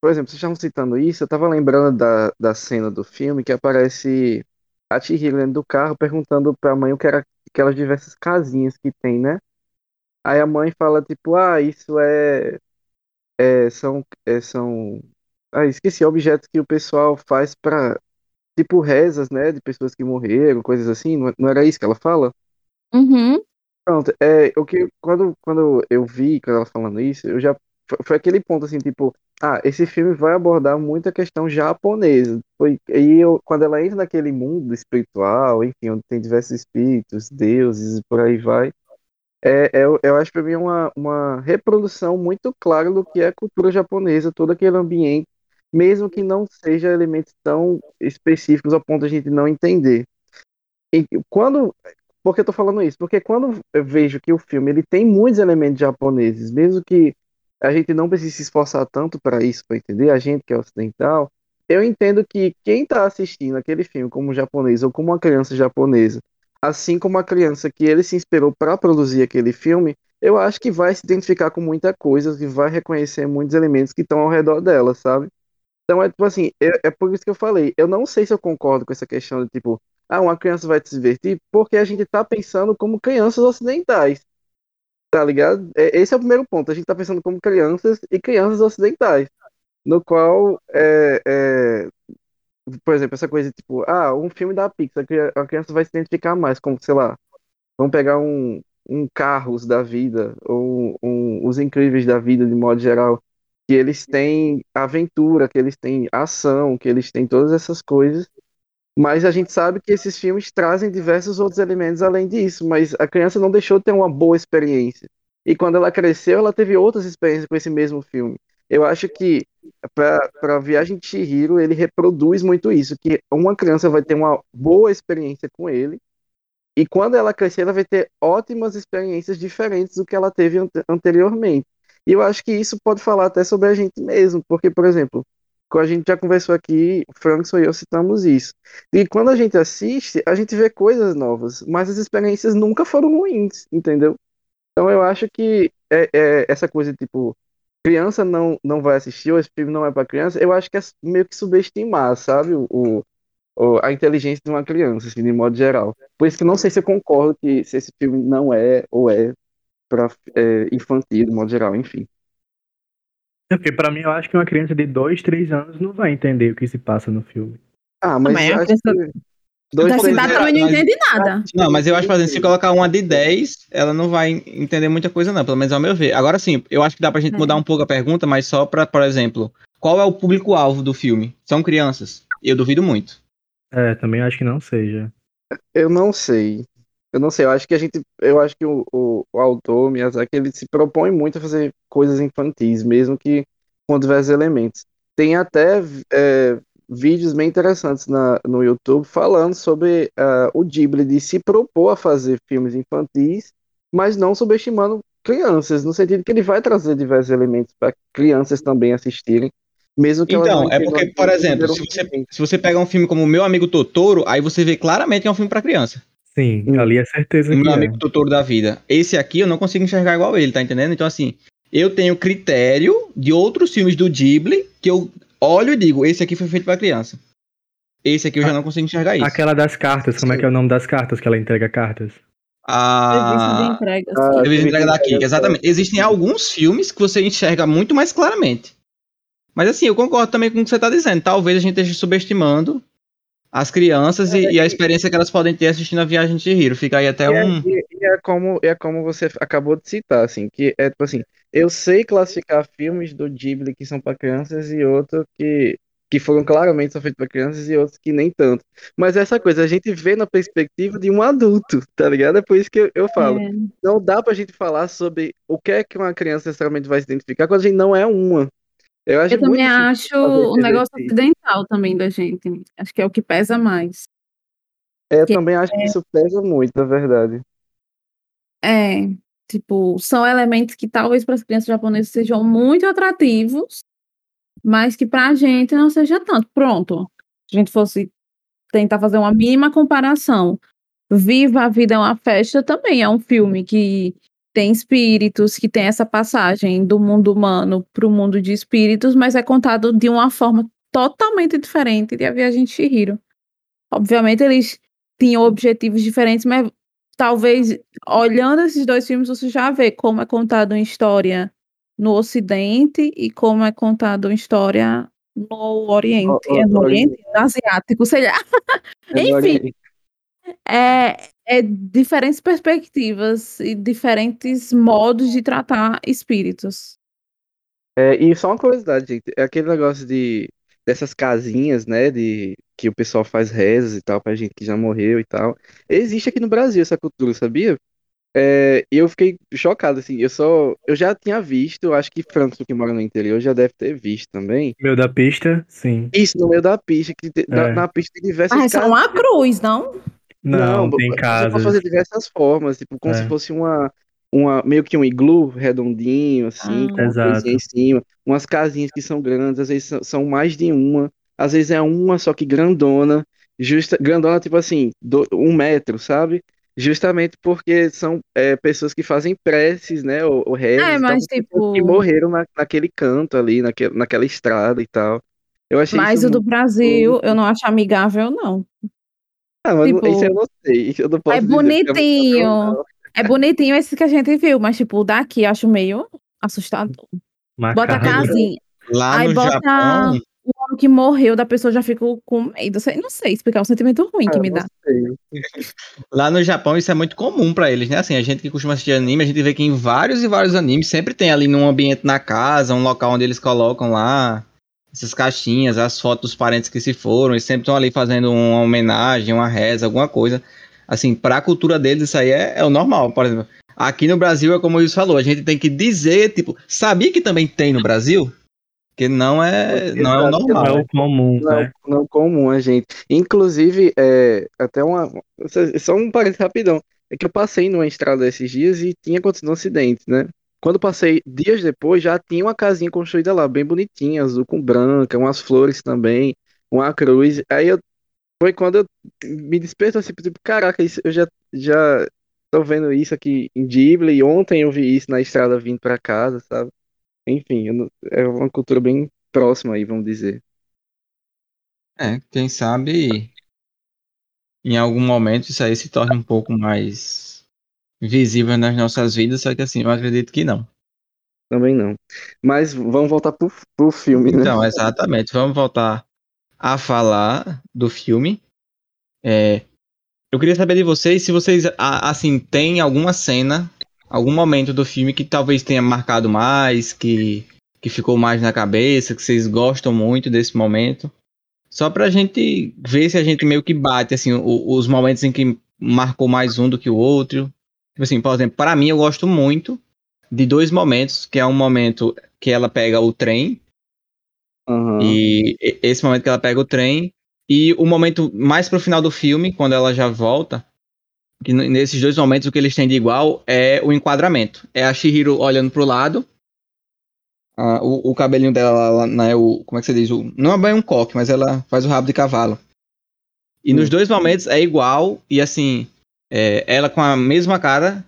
por exemplo, vocês estavam citando isso, eu tava lembrando da, da cena do filme que aparece a Chihiro dentro do carro perguntando pra mãe o que era aquelas diversas casinhas que tem, né? Aí a mãe fala, tipo, ah, isso é, é são, é, são, ah, esqueci, objetos que o pessoal faz pra, tipo, rezas, né, de pessoas que morreram, coisas assim, não, não era isso que ela fala? Uhum. Pronto, é, o que, quando, quando eu vi, quando ela falando isso, eu já, foi, aquele ponto assim, tipo, ah, esse filme vai abordar muita questão japonesa. Foi, e eu, quando ela entra naquele mundo espiritual, enfim, onde tem diversos espíritos, deuses e por aí vai, é, é, eu, acho pra mim uma, uma reprodução muito clara do que é a cultura japonesa, todo aquele ambiente, mesmo que não seja elementos tão específicos ao ponto de a gente não entender. E quando por que eu tô falando isso? Porque quando eu vejo que o filme ele tem muitos elementos japoneses, mesmo que a gente não precise se esforçar tanto para isso, para entender, a gente que é ocidental, eu entendo que quem está assistindo aquele filme como japonês ou como uma criança japonesa, assim como a criança que ele se inspirou para produzir aquele filme, eu acho que vai se identificar com muita coisa e vai reconhecer muitos elementos que estão ao redor dela, sabe? Então é tipo assim, é, é por isso que eu falei, eu não sei se eu concordo com essa questão de tipo, ah, uma criança vai se divertir, porque a gente tá pensando como crianças ocidentais, tá ligado? É, esse é o primeiro ponto, a gente tá pensando como crianças e crianças ocidentais, no qual, é, é, por exemplo, essa coisa tipo, ah, um filme da Pixar, a criança vai se identificar mais, como, sei lá, vamos pegar um, um Carros da vida, ou um, Os Incríveis da vida, de modo geral, que eles têm aventura, que eles têm ação, que eles têm todas essas coisas, mas a gente sabe que esses filmes trazem diversos outros elementos além disso, mas a criança não deixou de ter uma boa experiência. E quando ela cresceu, ela teve outras experiências com esse mesmo filme. Eu acho que para Viagem de Chihiro, ele reproduz muito isso, que uma criança vai ter uma boa experiência com ele, e quando ela crescer, ela vai ter ótimas experiências diferentes do que ela teve ante- anteriormente. E eu acho que isso pode falar até sobre a gente mesmo, porque, por exemplo, a gente já conversou aqui, o Frankson e eu citamos isso. E quando a gente assiste, a gente vê coisas novas, mas as experiências nunca foram ruins, entendeu? Então eu acho que é, é essa coisa, tipo, criança não, não vai assistir, ou esse filme não é para criança, eu acho que é meio que subestimar, sabe, o- o- a inteligência de uma criança, assim, de modo geral. Por isso que eu não sei se eu concordo que se esse filme não é ou é para infantil, de modo geral, enfim. É porque pra mim eu acho que uma criança de 2, 3 anos não vai entender o que se passa no filme. Ah, mas Mas eu a acho criança- que dois, Dessa três também não entende nada. Não, mas eu acho, por exemplo, se colocar uma de 10, ela não vai entender muita coisa, não, pelo menos ao meu ver. Agora sim, eu acho que dá pra gente É. mudar um pouco a pergunta, mas só pra, por exemplo, qual é o público-alvo do filme? São crianças? Eu duvido muito. É, também acho que não seja. Eu não sei. Eu não sei, eu acho que a gente, eu acho que o, o, o autor, Miyazaki, ele se propõe muito a fazer coisas infantis, mesmo que com diversos elementos. Tem até é, vídeos bem interessantes na, no YouTube falando sobre ah, o Ghibli de se propor a fazer filmes infantis, mas não subestimando crianças, no sentido que ele vai trazer diversos elementos para crianças também assistirem, mesmo que Então, não é porque, por exemplo, se você, se você pega um filme como Meu Amigo Totoro, aí você vê claramente que é um filme pra criança. Sim, Hum. ali é certeza que Meu é. Amigo Totoro da vida. Esse aqui eu não consigo enxergar igual ele, tá entendendo? Então, assim, eu tenho critério de outros filmes do Ghibli que eu olho e digo, esse aqui foi feito pra criança. Esse aqui eu já não consigo enxergar isso. Aquela das cartas, como é que é o nome das cartas que ela entrega cartas? Serviço de A entrega. Ah, serviço de entrega da Kika, exatamente. Existem alguns filmes que você enxerga muito mais claramente. Mas assim, eu concordo também com o que você está dizendo. Talvez a gente esteja subestimando as crianças e, e a experiência que elas podem ter assistindo a Viagem de Hiro. Fica aí até E é, um. e- e é como, é como você acabou de citar, assim, que é tipo assim, eu sei classificar filmes do Ghibli que são para crianças e outros que, que foram claramente são feitos para crianças e outros que nem tanto. Mas essa coisa, a gente vê na perspectiva de um adulto, tá ligado? É por isso que eu, eu falo. É. Não dá pra gente falar sobre o que é que uma criança necessariamente vai se identificar quando a gente não é uma. Eu acho Eu também acho o negócio exercício. ocidental também da gente. Acho que é o que pesa mais. É, eu que também acho que isso pesa muito, na verdade. É, tipo, são elementos que talvez para as crianças japonesas sejam muito atrativos, mas que para a gente não seja tanto. Pronto. Se a gente fosse tentar fazer uma mínima comparação. Viva a Vida é uma Festa também é um filme que tem espíritos, que tem essa passagem do mundo humano para o mundo de espíritos, mas é contado de uma forma totalmente diferente de A Viagem de Chihiro. Obviamente eles tinham objetivos diferentes, mas talvez olhando esses dois filmes você já vê como é contado uma história no Ocidente e como é contado uma história no Oriente. O- o- é no Oriente? No Asiático, sei lá. É [laughs] Enfim. Oriente. É, é diferentes perspectivas e diferentes modos de tratar espíritos. É, e só uma curiosidade, gente, é aquele negócio de dessas casinhas, né, de que o pessoal faz rezas e tal pra gente que já morreu e tal. Existe aqui no Brasil essa cultura, sabia? É, e eu fiquei chocado, assim, eu só, eu já tinha visto, acho que Franco que mora no interior já deve ter visto também. Meu da pista, sim. Isso no meio da pista, que te- na, É. na pista tem diversas Ah, é só uma cruz, não? Não, tem você casas. pode fazer de diversas formas, tipo, como É. se fosse uma, uma, meio que um iglu redondinho, assim, Ah. com uma Exato. coisinha em cima, umas casinhas que são grandes, às vezes são, mais de uma, às vezes é uma só que grandona, justa, grandona, tipo assim, do- um metro, sabe? Justamente porque são é, pessoas que fazem preces, né, ou, ou rezas, É, e tal, mas, por pessoas que tipo- morreram na, naquele canto ali, naquele, naquela estrada e tal. Eu achei Mas o do muito- Brasil eu não acho amigável, não. Ah, mas tipo, isso eu não sei, eu não posso é eu não- bonitinho. não- É bonitinho esse que a gente viu, mas tipo, o daqui eu acho meio assustador. Bota a casinha. Lá Aí no bota Japão, o homem que morreu da pessoa já ficou com medo. Não sei explicar, é um sentimento ruim que Ah, me não dá. sei. lá no Japão isso é muito comum pra eles, né? Assim, a gente que costuma assistir anime, a gente vê que em vários e vários animes sempre tem ali num ambiente na casa, um local onde eles colocam lá essas caixinhas, as fotos dos parentes que se foram, e sempre estão ali fazendo uma homenagem, uma reza, alguma coisa. Assim, pra cultura deles isso aí é, é o normal, por exemplo. Aqui no Brasil é como o Wilson falou, a gente tem que dizer, tipo, sabia que também tem no Brasil? Que não é, não é o Exato, Não normal. é o comum, Não, né? não comum a gente. Inclusive, é, até uma. Só um parênteses rapidão. É que eu passei numa estrada esses dias e tinha acontecido um acidente, né? Quando passei dias depois, já tinha uma casinha construída lá, bem bonitinha, azul com branca, umas flores também, uma cruz. Aí eu, foi quando eu me despertou assim, tipo, caraca, isso, eu já, já tô vendo isso aqui em Ghibli, e ontem eu vi isso na estrada vindo pra casa, sabe? Enfim, não- é uma cultura bem próxima aí, vamos dizer. É, quem sabe em algum momento isso aí se torna um pouco mais visível nas nossas vidas, só que assim, eu acredito que não. Também não. Mas vamos voltar pro, pro filme, né? Então, exatamente. Vamos voltar a falar do filme. É, eu queria saber de vocês se vocês, assim, tem alguma cena, algum momento do filme que talvez tenha marcado mais, que, que ficou mais na cabeça, que vocês gostam muito desse momento. Só pra gente ver se a gente meio que bate, assim, os momentos em que marcou mais um do que o outro. Tipo assim, por exemplo, para mim eu gosto muito de dois momentos, que é um momento que ela pega o trem Aham. e esse momento que ela pega o trem e o momento mais pro final do filme, quando ela já volta, que nesses dois momentos o que eles têm de igual é o enquadramento. É a Shihiro olhando pro lado, ah, o, o cabelinho dela né, o, como é que você diz? O, não é bem um coque, mas ela faz o rabo de cavalo. E nos Hum. dois momentos é igual e assim, é, ela com a mesma cara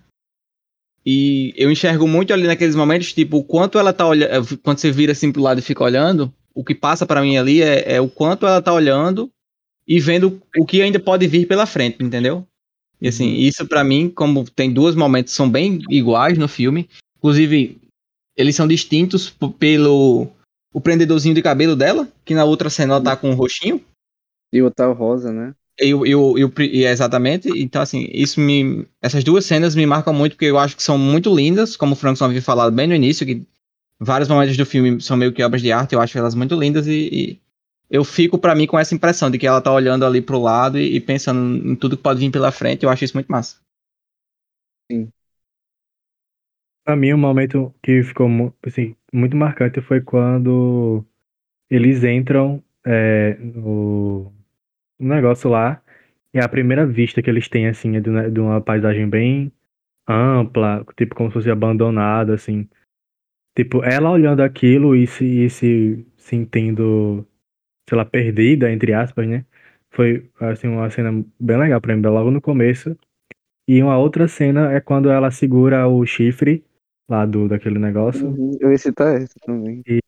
e eu enxergo muito ali naqueles momentos, tipo, o quanto ela tá olhando. Quando você vira assim pro lado e fica olhando, o que passa pra mim ali é, é o quanto ela tá olhando e vendo o que ainda pode vir pela frente, entendeu? E assim, uhum. isso para mim, como tem dois momentos são bem iguais no filme, inclusive eles são distintos pelo o prendedorzinho de cabelo dela, que na outra cena ela tá com um roxinho. E o tal rosa, né? Eu, eu, eu, exatamente. Então, assim, isso me. Essas duas cenas me marcam muito, porque eu acho que são muito lindas, como o Frankson havia falado bem no início, que vários momentos do filme são meio que obras de arte, eu acho elas muito lindas e, e eu fico para mim com essa impressão de que ela tá olhando ali pro lado e, e, pensando em tudo que pode vir pela frente, eu acho isso muito massa. Sim. Pra mim, um momento que ficou assim, muito marcante foi quando eles entram é, no um negócio lá. E a primeira vista que eles têm, assim, é de, uma paisagem bem ampla, tipo como se fosse abandonada, assim. Tipo, ela olhando aquilo e se, e se sentindo, sei lá, perdida, entre aspas, né? Foi, assim, uma cena bem legal pra mim, logo no começo. E uma outra cena é quando ela segura o chifre lá do, daquele negócio. Uhum, eu ia citar essa também. E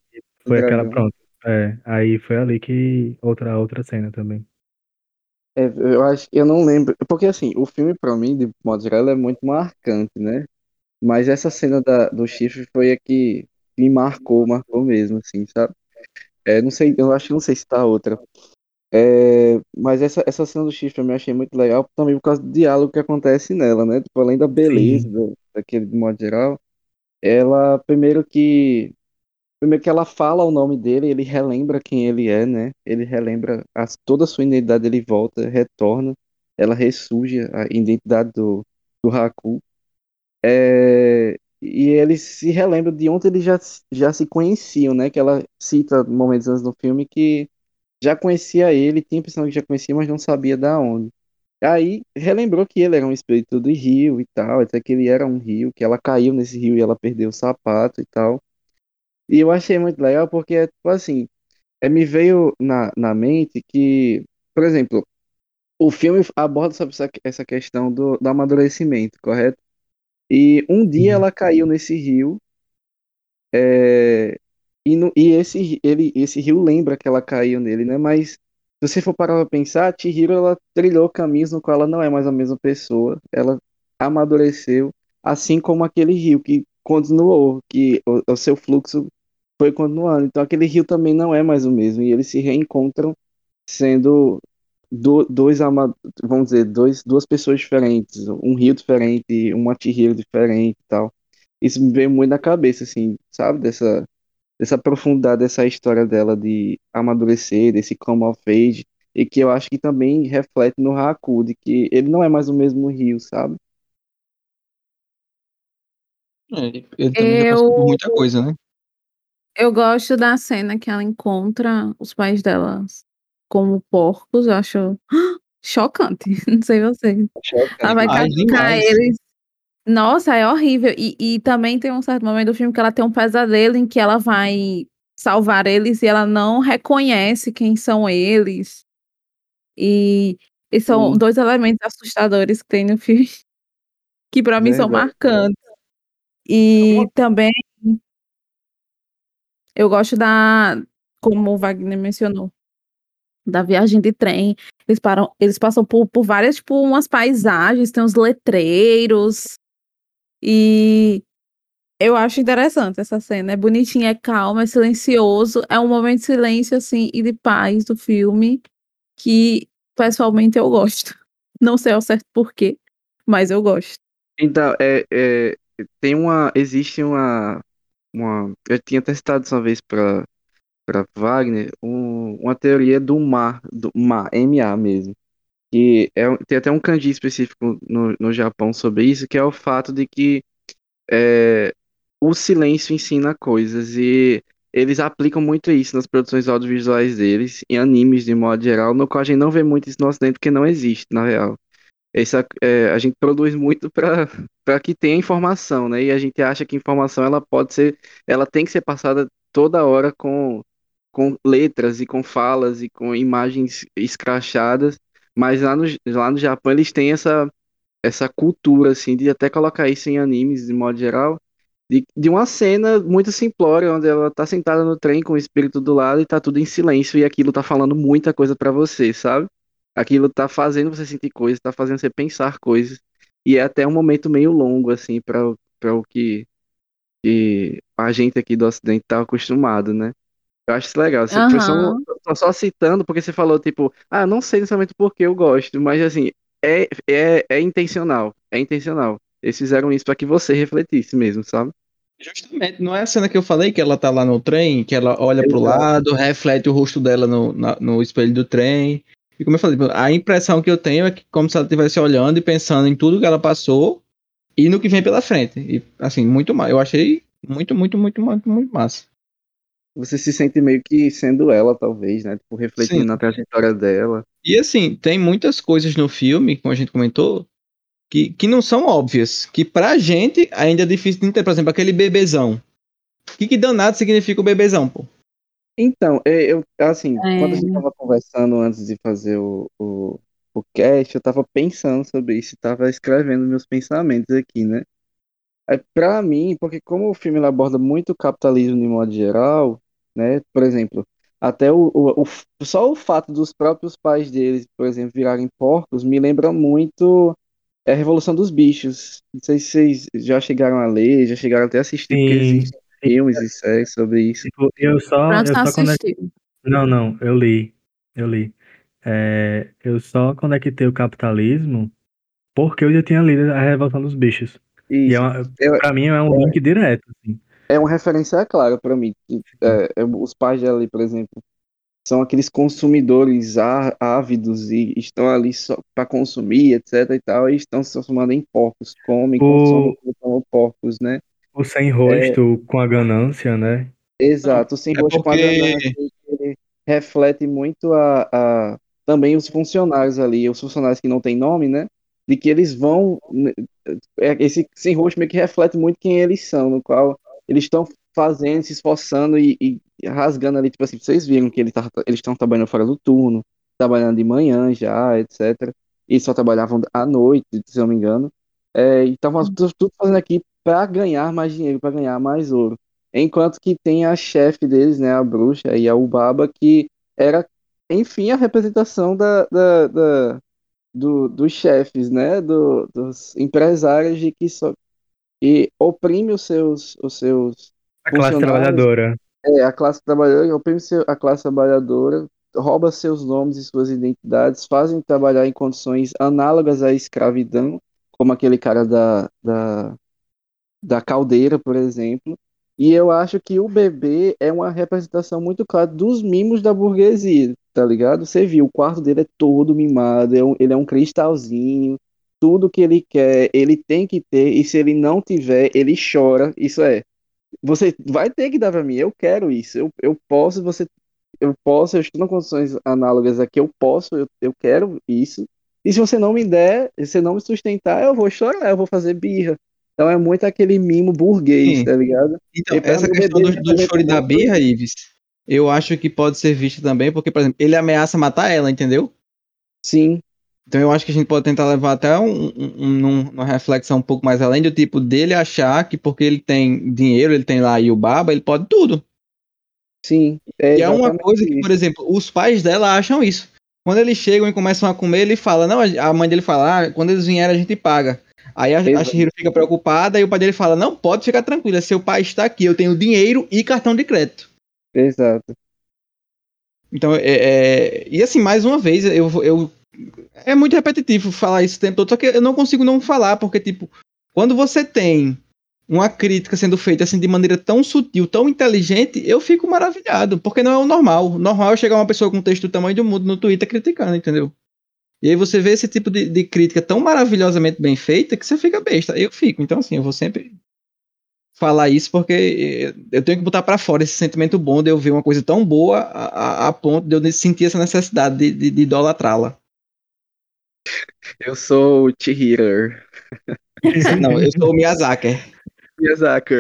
foi aquela, pronto. É, aí foi ali que outra, outra cena também. É, eu acho eu não lembro. Porque assim, o filme, pra mim, de modo geral, é muito marcante, né? Mas essa cena da, do chifre foi a que me marcou, marcou mesmo, assim, sabe? É, não sei, eu acho que não sei se tá outra. É, mas essa, essa cena do chifre eu me achei muito legal também por causa do diálogo que acontece nela, né? Tipo, além da beleza daquele de modo geral, ela primeiro que Primeiro que ela fala o nome dele, ele relembra quem ele é, né? Ele relembra as, toda a sua identidade, ele volta, retorna, ela ressurge a identidade do, do Haku. É, e ele se relembra de onde eles já, já se conheciam, né? Que ela cita momentos antes do filme que já conhecia ele, tinha a impressão que já conhecia, mas não sabia da onde. Aí relembrou que ele era um espírito do rio e tal, até que ele era um rio, que ela caiu nesse rio e ela perdeu o sapato e tal. E eu achei muito legal porque, tipo assim, é, me veio na, na mente que, por exemplo, o filme aborda sobre essa, essa questão do, do amadurecimento, correto? E um dia uhum. ela caiu nesse rio, é, e, no, e esse, ele, esse rio lembra que ela caiu nele, né? Mas se você for parar pra pensar, a Chihiro ela trilhou caminhos no qual ela não é mais a mesma pessoa, ela amadureceu, assim como aquele rio que continuou, que o, o seu fluxo foi continuando. Então aquele rio também não é mais o mesmo. E eles se reencontram sendo do, dois, vamos dizer, dois, duas pessoas diferentes. Um rio diferente, um Chihiro diferente e tal. Isso me veio muito na cabeça, assim, sabe? Dessa, dessa profundidade dessa história dela de amadurecer, desse come of age. E que eu acho que também reflete no Haku, de que ele não é mais o mesmo rio, sabe? É, ele também eu... passou por muita coisa, né? Eu gosto da cena que ela encontra os pais dela como porcos, eu acho chocante, [laughs] não sei você. Ela vai cascar eles. Nossa, é horrível. E, e também tem um certo momento do filme que ela tem um pesadelo em que ela vai salvar eles e ela não reconhece quem são eles. E, e são dois elementos assustadores que tem no filme [laughs] que para mim são marcantes. E também eu gosto da, como o Wagner mencionou, da viagem de trem. Eles, param, eles passam por, por várias, tipo, umas paisagens, tem uns letreiros. E eu acho interessante essa cena. É bonitinha, é calma, é silencioso. É um momento de silêncio, assim, e de paz do filme que, pessoalmente, eu gosto. [laughs] Não sei ao certo porquê, mas eu gosto. Então, é, é, tem uma. Existe uma uma. Eu tinha até citado uma vez para para Wagner um, uma teoria do mar, do mar, MA mesmo. Que é, tem até um kanji específico no, no Japão sobre isso, que é o fato de que é, o silêncio ensina coisas e eles aplicam muito isso nas produções audiovisuais deles, em animes de modo geral, no qual a gente não vê muito isso no ocidente porque não existe, na real. Essa, é, a gente produz muito para que tenha informação, né? E a gente acha que informação ela pode ser, ela tem que ser passada toda hora com, com letras e com falas e com imagens escrachadas, mas lá no, lá no Japão eles têm essa, essa cultura, assim, de até colocar isso em animes de modo geral, de, de uma cena muito simplória, onde ela tá sentada no trem com o espírito do lado e tá tudo em silêncio e aquilo tá falando muita coisa para você, sabe? Aquilo tá fazendo você sentir coisas, tá fazendo você pensar coisas. E é até um momento meio longo, assim, para o que, que a gente aqui do Ocidente tá acostumado, né? Eu acho isso legal. Você, Aham. só, tô só citando porque você falou, tipo, ah, não sei necessariamente porque eu gosto, mas assim, é, é, é intencional. É intencional. Eles fizeram isso para que você refletisse mesmo, sabe? Justamente, não é a cena que eu falei que ela tá lá no trem, que ela olha pro Exato. lado, reflete o rosto dela no, na- no espelho do trem. E como eu falei, a impressão que eu tenho é que como se ela estivesse olhando e pensando em tudo que ela passou e no que vem pela frente. E assim, muito mais. Eu achei muito, muito, muito, muito, muito massa. Você se sente meio que sendo ela, talvez, né? Tipo, refletindo Sim. na trajetória dela. E assim, tem muitas coisas no filme, como a gente comentou, que, que não são óbvias. Que pra gente ainda é difícil de entender. Por exemplo, aquele bebezão. O que, que danado significa o bebezão, pô? Então, é, eu, assim, É. quando a gente tava conversando antes de fazer o, o, o cast, eu tava pensando sobre isso, tava escrevendo meus pensamentos aqui, né? É, pra mim, porque como o filme aborda muito o capitalismo de modo geral, né? Por exemplo, até o, o, o- só o fato dos próprios pais deles, por exemplo, virarem porcos, me lembra muito a Revolução dos Bichos. Não sei se vocês já chegaram a ler, já chegaram até a assistir, porque Sim. Filmes e séries sobre isso. Tipo, eu só, eu não só conectei. Não, não, eu li. Eu li. É, eu só conectei o capitalismo porque eu já tinha lido A Revolução dos Bichos. E Isso. é uma, Eu- pra mim é um link direto, assim. é uma referência clara para mim. que, é, é, os pais dela ali, por exemplo, são aqueles consumidores á- ávidos e estão ali só para consumir, etc e tal, e estão se transformando em porcos, comem, O- consomem como porcos, né? O sem rosto com a ganância, né? Exato, sem é rosto com a porque- ganância, ele reflete muito a, a- também os funcionários ali, os funcionários que não têm nome, né? De que eles vão. né, é, Esse sem rosto meio que reflete muito quem eles são, no qual eles estão fazendo, se esforçando e, e rasgando ali, tipo assim, vocês viram que ele tá- eles estão trabalhando fora do turno, trabalhando de manhã já, etc. E só trabalhavam à noite, se eu não me engano. É, e estavam tudo, tudo fazendo aqui para ganhar mais dinheiro, para ganhar mais ouro. Enquanto que tem a chefe deles, né, a bruxa e a Ubaba, que era, enfim, a representação da, da, da- do, dos chefes, né, do, dos empresários de que só e oprime os seus, os seus A classe trabalhadora. é, a classe trabalhadora, oprime a classe trabalhadora, rouba seus nomes e suas identidades, fazem trabalhar em condições análogas à escravidão, como aquele cara da, da, da caldeira, por exemplo. E eu acho que o bebê é uma representação muito clara dos mimos da burguesia, tá ligado? Você viu, o quarto dele é todo mimado, é ele é um cristalzinho, tudo que ele quer, ele tem que ter, e se ele não tiver, ele chora. Isso é, você vai ter que dar pra mim, eu quero isso, eu, eu posso, você, eu posso, eu estou em condições análogas aqui, eu posso, eu, eu quero isso. E se você não me der, se você não me sustentar, eu vou chorar, eu vou fazer birra. Então é muito aquele mimo burguês, Sim. tá ligado? Então, pra essa questão do, do choro da birra, Ives, eu acho que pode ser vista também, porque, por exemplo, ele ameaça matar ela, entendeu? Sim, Então eu acho que a gente pode tentar levar até um, um- um- uma reflexão um pouco mais além do tipo dele achar que porque ele tem dinheiro, ele tem lá e o baba, ele pode tudo. sim. É E é uma coisa que, por exemplo, os pais dela acham isso. Quando eles chegam e começam a comer, ele fala, não, a mãe dele fala, ah, quando eles vierem a gente paga. Aí a, a. Shihiro fica preocupada e o pai dele fala, não, pode ficar tranquila, seu pai está aqui, eu tenho dinheiro e cartão de crédito. Exato. Então, é, é- e assim, mais uma vez, eu, eu é muito repetitivo falar isso o tempo todo, só que eu não consigo não falar, porque, tipo, quando você tem uma crítica sendo feita assim de maneira tão sutil, tão inteligente, eu fico maravilhado, porque não é o normal. O normal é chegar uma pessoa com um texto do tamanho do mundo no Twitter criticando, entendeu? E aí você vê esse tipo de, de crítica tão maravilhosamente bem feita que você fica besta. Eu fico, então assim, eu vou sempre falar isso porque eh, eu tenho que botar pra fora esse sentimento bom de eu ver uma coisa tão boa a, a- a ponto de eu sentir essa necessidade de, de, de idolatrá-la. Eu sou o Chihiro. [laughs] Não, eu sou o Miyazaki. Miyazaki.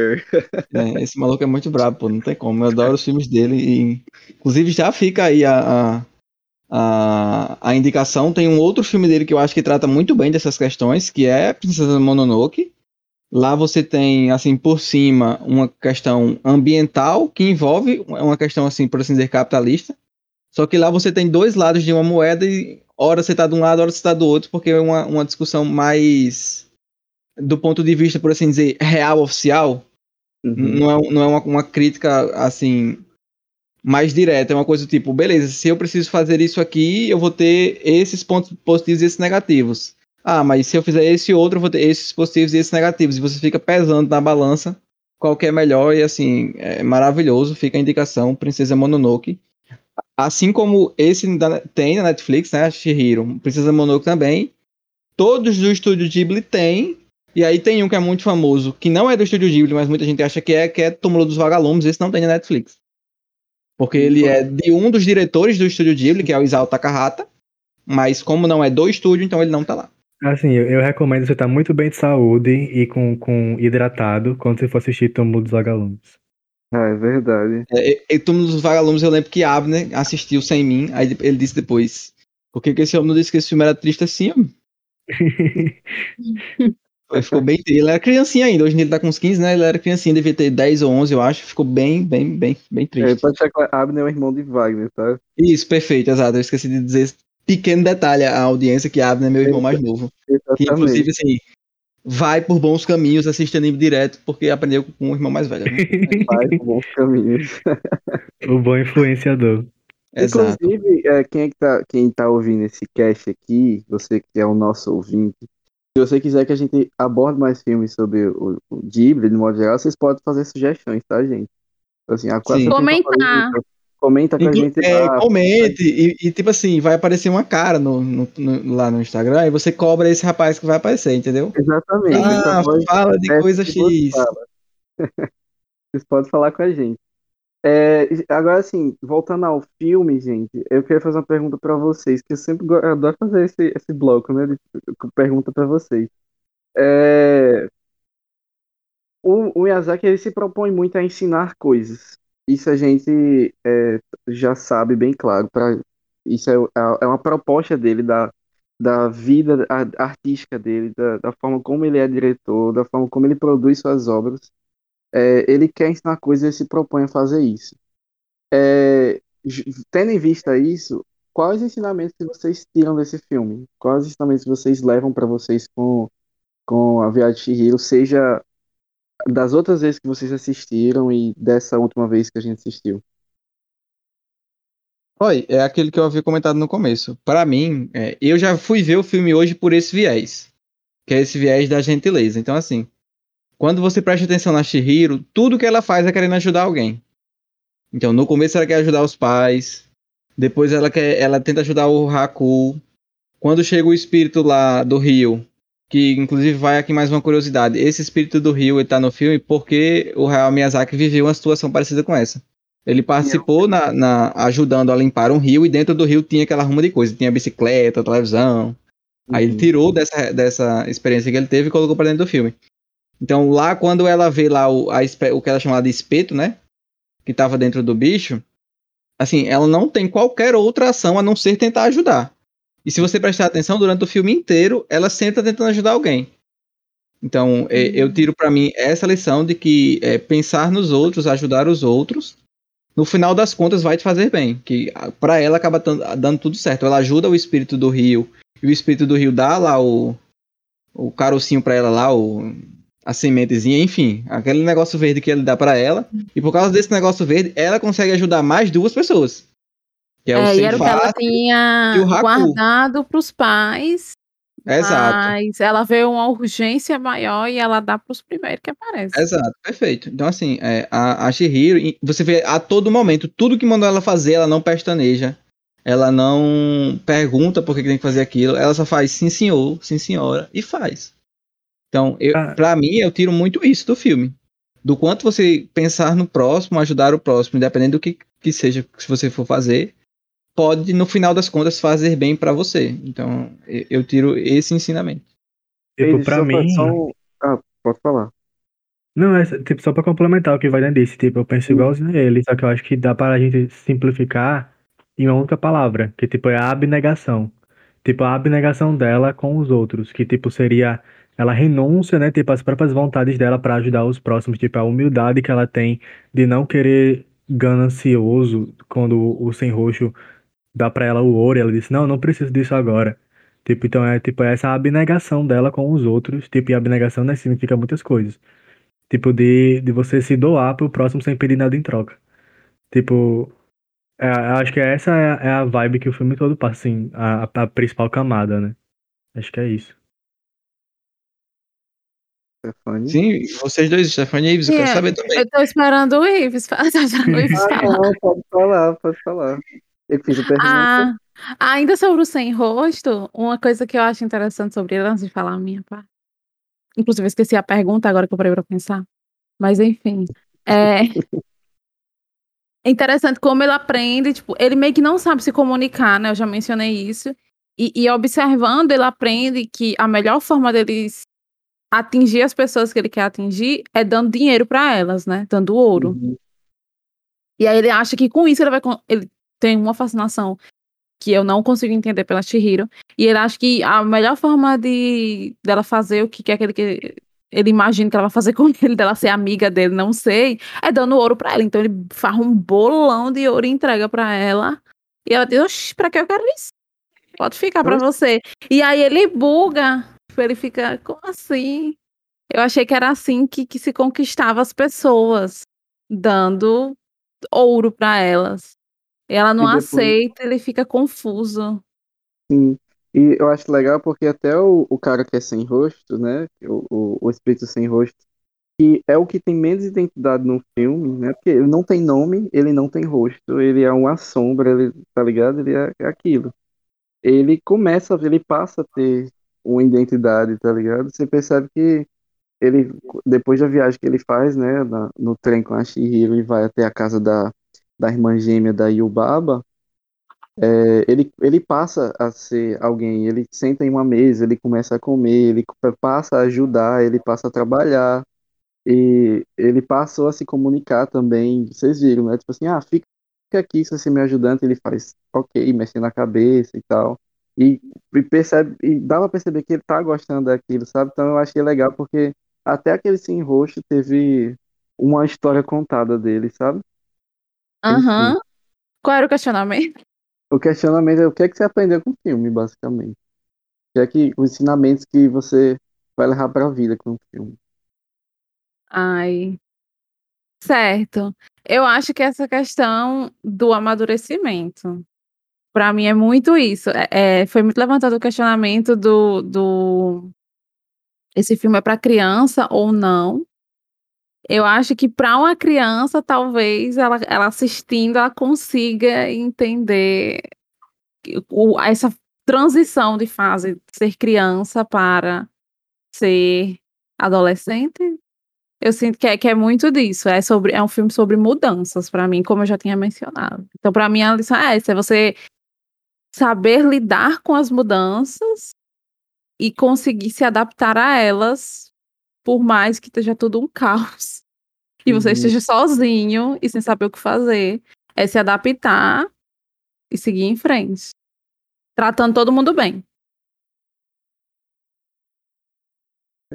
né? [laughs] Esse maluco é muito brabo, pô, não tem como. Eu adoro os filmes dele. E, inclusive, já fica aí a, a, a, a indicação. Tem um outro filme dele que eu acho que trata muito bem dessas questões, que é Princesa Mononoke. Lá você tem, assim, por cima, uma questão ambiental que envolve uma questão, assim, por assim dizer, capitalista. Só que lá você tem dois lados de uma moeda e hora você tá de um lado, hora você tá do outro, porque é uma, uma discussão mais do ponto de vista, por assim dizer, real oficial. Uhum. Não é, não é uma, uma crítica assim mais direta, é uma coisa tipo, beleza, se eu preciso fazer isso aqui, eu vou ter esses pontos positivos e esses negativos. Ah, mas se eu fizer esse outro, eu vou ter esses positivos e esses negativos. E você fica pesando na balança qual que é melhor e assim, é maravilhoso, fica a indicação, Princesa Mononoke. Assim como esse tem na Netflix, né, Shihiro, Princesa Mononoke também. Todos do estúdio Ghibli tem. E aí tem um que é muito famoso, que não é do estúdio Ghibli, mas muita gente acha que é, que é Túmulo dos Vagalumes, esse não tem na Netflix. Porque ele é de um dos diretores do estúdio Ghibli, que é o Isao Takahata, mas como não é do estúdio, então ele não tá lá. Assim, eu, eu recomendo você estar muito bem de saúde e com, com hidratado quando você for assistir Túmulo dos Vagalumes. Ah, é verdade. É, e, e Túmulo dos Vagalumes, eu lembro que Abner assistiu sem mim, aí ele disse depois, por que que esse homem não disse que esse filme era triste assim? homem?" [laughs] Aí Ficou bem Ele era criancinha ainda, hoje em dia ele tá com uns 15, né? Ele era criancinha, devia ter 10 ou 11, eu acho. Ficou bem, bem, bem, bem É, triste. pode ser que Abner é o irmão de Wagner, tá? Isso, perfeito, exato. Eu esqueci de dizer esse pequeno detalhe à audiência que Abner é meu irmão mais novo. Que, Exatamente. inclusive, assim, vai por bons caminhos, assiste anime direto, porque aprendeu com o irmão mais velho. Né? [laughs] Vai por bons caminhos. o bom influenciador. Exato. Inclusive, é, quem, é que tá, quem tá ouvindo esse cast aqui, você que é o nosso ouvinte, se você quiser que a gente aborde mais filmes sobre o, o Ghibli, de modo geral, vocês podem fazer sugestões, tá, gente? Assim, a Sim. sempre Comentar. isso. Comenta com a gente é, lá. comente e, e, tipo assim, vai aparecer uma cara no, no- no- lá no Instagram e você cobra esse rapaz que vai aparecer, entendeu? Exatamente. Ah, Então, fala de coisa X. fala. [laughs] Vocês podem falar com a gente. É, agora, assim, voltando ao filme, gente, eu queria fazer uma pergunta pra vocês, que eu sempre adoro fazer esse, esse bloco, né? De pergunta pra vocês. É, o, o Miyazaki ele se propõe muito a ensinar coisas. Isso a gente é, já sabe bem claro. Pra, isso é, é uma proposta dele da, da vida artística dele, da, da forma como ele é diretor, da forma como ele produz suas obras. É, ele quer ensinar coisas e se propõe a fazer isso. É, tendo em vista isso, quais ensinamentos que vocês tiram desse filme? Quais ensinamentos vocês levam para vocês com, com a Viagem de Chihiro, seja das outras vezes que vocês assistiram e dessa última vez que a gente assistiu? Oi, é aquele que eu havia comentado no começo. Para mim, é, eu já fui ver o filme hoje por esse viés, que é esse viés da gentileza. Então, assim, quando você presta atenção na Shihiro, tudo que ela faz é querendo ajudar alguém. Então, no começo ela quer ajudar os pais, depois ela quer, ela tenta ajudar o Haku. Quando chega o espírito lá do Rio, que inclusive vai aqui mais uma curiosidade, esse espírito do Rio ele tá no filme porque o Hayao Miyazaki viveu uma situação parecida com essa. Ele participou na, na- ajudando a limpar um rio e dentro do rio tinha aquela ruma de coisa. Tinha bicicleta, televisão. Aí ele Uhum. tirou dessa, dessa experiência que ele teve e colocou pra dentro do filme. Então lá, quando ela vê lá o, a o que ela chamava de espeto, né? Que tava dentro do bicho. Assim, ela não tem qualquer outra ação a não ser tentar ajudar. E se você prestar atenção, durante o filme inteiro, ela tá tentando ajudar alguém. Então, é, eu tiro pra mim essa lição de que é, pensar nos outros, ajudar os outros, no final das contas vai te fazer bem. Que pra ela acaba dando tudo certo. Ela ajuda o espírito do rio, e o espírito do rio dá lá o, o carocinho pra ela lá, o, a sementezinha, enfim, aquele negócio verde que ele dá pra ela. E por causa desse negócio verde, ela consegue ajudar mais duas pessoas. Que é, o É, e era o que ela tinha o guardado para os pais, Exato. mas ela vê uma urgência maior e ela dá para os primeiros que aparecem. Exato, perfeito. Então, assim, é, a, a Shihiro, você vê a todo momento, tudo que mandou ela fazer, ela não pestaneja, ela não pergunta por que tem que fazer aquilo, ela só faz sim senhor, sim senhora, e faz. Então, eu, Ah. pra mim, eu tiro muito isso do filme. Do quanto você pensar no próximo, ajudar o próximo, independente do que, que seja que você for fazer, pode, no final das contas, fazer bem pra você. Então, eu, eu tiro esse ensinamento. Tipo, pra só- mim. só Ah, pode falar. Não, é tipo, só pra complementar o que o Wagner disse, tipo, eu penso igualzinho a ele, só que eu acho que dá pra gente simplificar em uma única palavra, que tipo é a abnegação. Tipo, a abnegação dela com os outros, que tipo seria ela renúncia, né, tipo, as próprias vontades dela pra ajudar os próximos, tipo, a humildade que ela tem de não querer ganancioso quando o Sem Roxo dá pra ela o ouro e ela disse, não, não preciso disso agora. Tipo, então é tipo essa abnegação dela com os outros, tipo, e abnegação né, significa muitas coisas. Tipo, de, de você se doar pro próximo sem pedir nada em troca. Tipo, é, acho que essa é, a- é a vibe que o filme todo passa, assim, a, a principal camada, né? Acho que é isso. Stefani. Sim, vocês dois, Stephanie e Ives, eu quero Sim, saber também. Eu tô esperando o Ives falar. [laughs] Tô esperando o Ives Ah, falar. não, pode falar, pode falar. Eu fiz a pergunta. Ah, ainda sobre o sem rosto, uma coisa que eu acho interessante sobre ele, antes de falar a minha parte. Inclusive, eu esqueci a pergunta agora que eu parei pra pensar. Mas enfim. É é [laughs] interessante como ele aprende, tipo, ele meio que não sabe se comunicar, né? Eu já mencionei isso. E, e observando, ele aprende que a melhor forma dele atingir as pessoas que ele quer atingir é dando dinheiro pra elas, né? Dando ouro. Uhum. E aí ele acha que com isso ele vai. Ele tem uma fascinação que eu não consigo entender pela Chihiro. E ele acha que a melhor forma de dela fazer o que quer que ele, que ele imagina que ela vai fazer [laughs] com ele, dela ser amiga dele, não sei, é dando ouro pra ela. Então ele faz um bolão de ouro e entrega pra ela. E ela diz: Oxi, pra que eu quero isso? Pode ficar pra Oxi. você. E aí ele buga. Ele fica, como assim? Eu achei que era assim que, que se conquistava as pessoas, dando ouro pra elas. E ela não depois- aceita, ele fica confuso. Sim. E eu acho legal porque até o, o cara que é sem rosto, né? O, o, o espírito sem rosto, que é o que tem menos identidade no filme, né? Porque ele não tem nome, ele não tem rosto, ele é uma sombra, ele, tá ligado? Ele é, é aquilo. Ele começa, ele passa a ter uma identidade, tá ligado? Você percebe que ele, depois da viagem que ele faz, né, na- no trem com a Chihiro e vai até a casa da, da irmã gêmea da Yubaba, é, ele, ele passa a ser alguém, ele senta em uma mesa, ele começa a comer, ele passa a ajudar, ele passa a trabalhar, e ele passou a se comunicar também, vocês viram, né? Tipo assim, ah, fica aqui se você me ajudando, ele faz, ok, mexendo na cabeça e tal. E, e percebe, e dá pra perceber que ele tá gostando daquilo, sabe? Então eu achei legal porque até aquele sem rosto teve uma história contada dele, sabe? Aham. Qual era o questionamento? O questionamento é o que é que você aprendeu com o filme, basicamente. O que é que os ensinamentos que você vai levar pra vida com o filme. Ai. Certo. Eu acho que essa questão do amadurecimento, pra mim é muito isso. É, é, foi muito levantado o questionamento do, do esse filme é pra criança ou não. Eu acho que pra uma criança, talvez ela, ela assistindo, ela consiga entender o- essa transição de fase de ser criança para ser adolescente. Eu sinto que é, que é muito disso. É, sobre, é um filme sobre mudanças, pra mim, como eu já tinha mencionado. Então, pra mim, a lição é essa: você saber lidar com as mudanças e conseguir se adaptar a elas, por mais que esteja tudo um caos. [laughs] E você Uhum. esteja sozinho e sem saber o que fazer. É se adaptar e seguir em frente. Tratando todo mundo bem.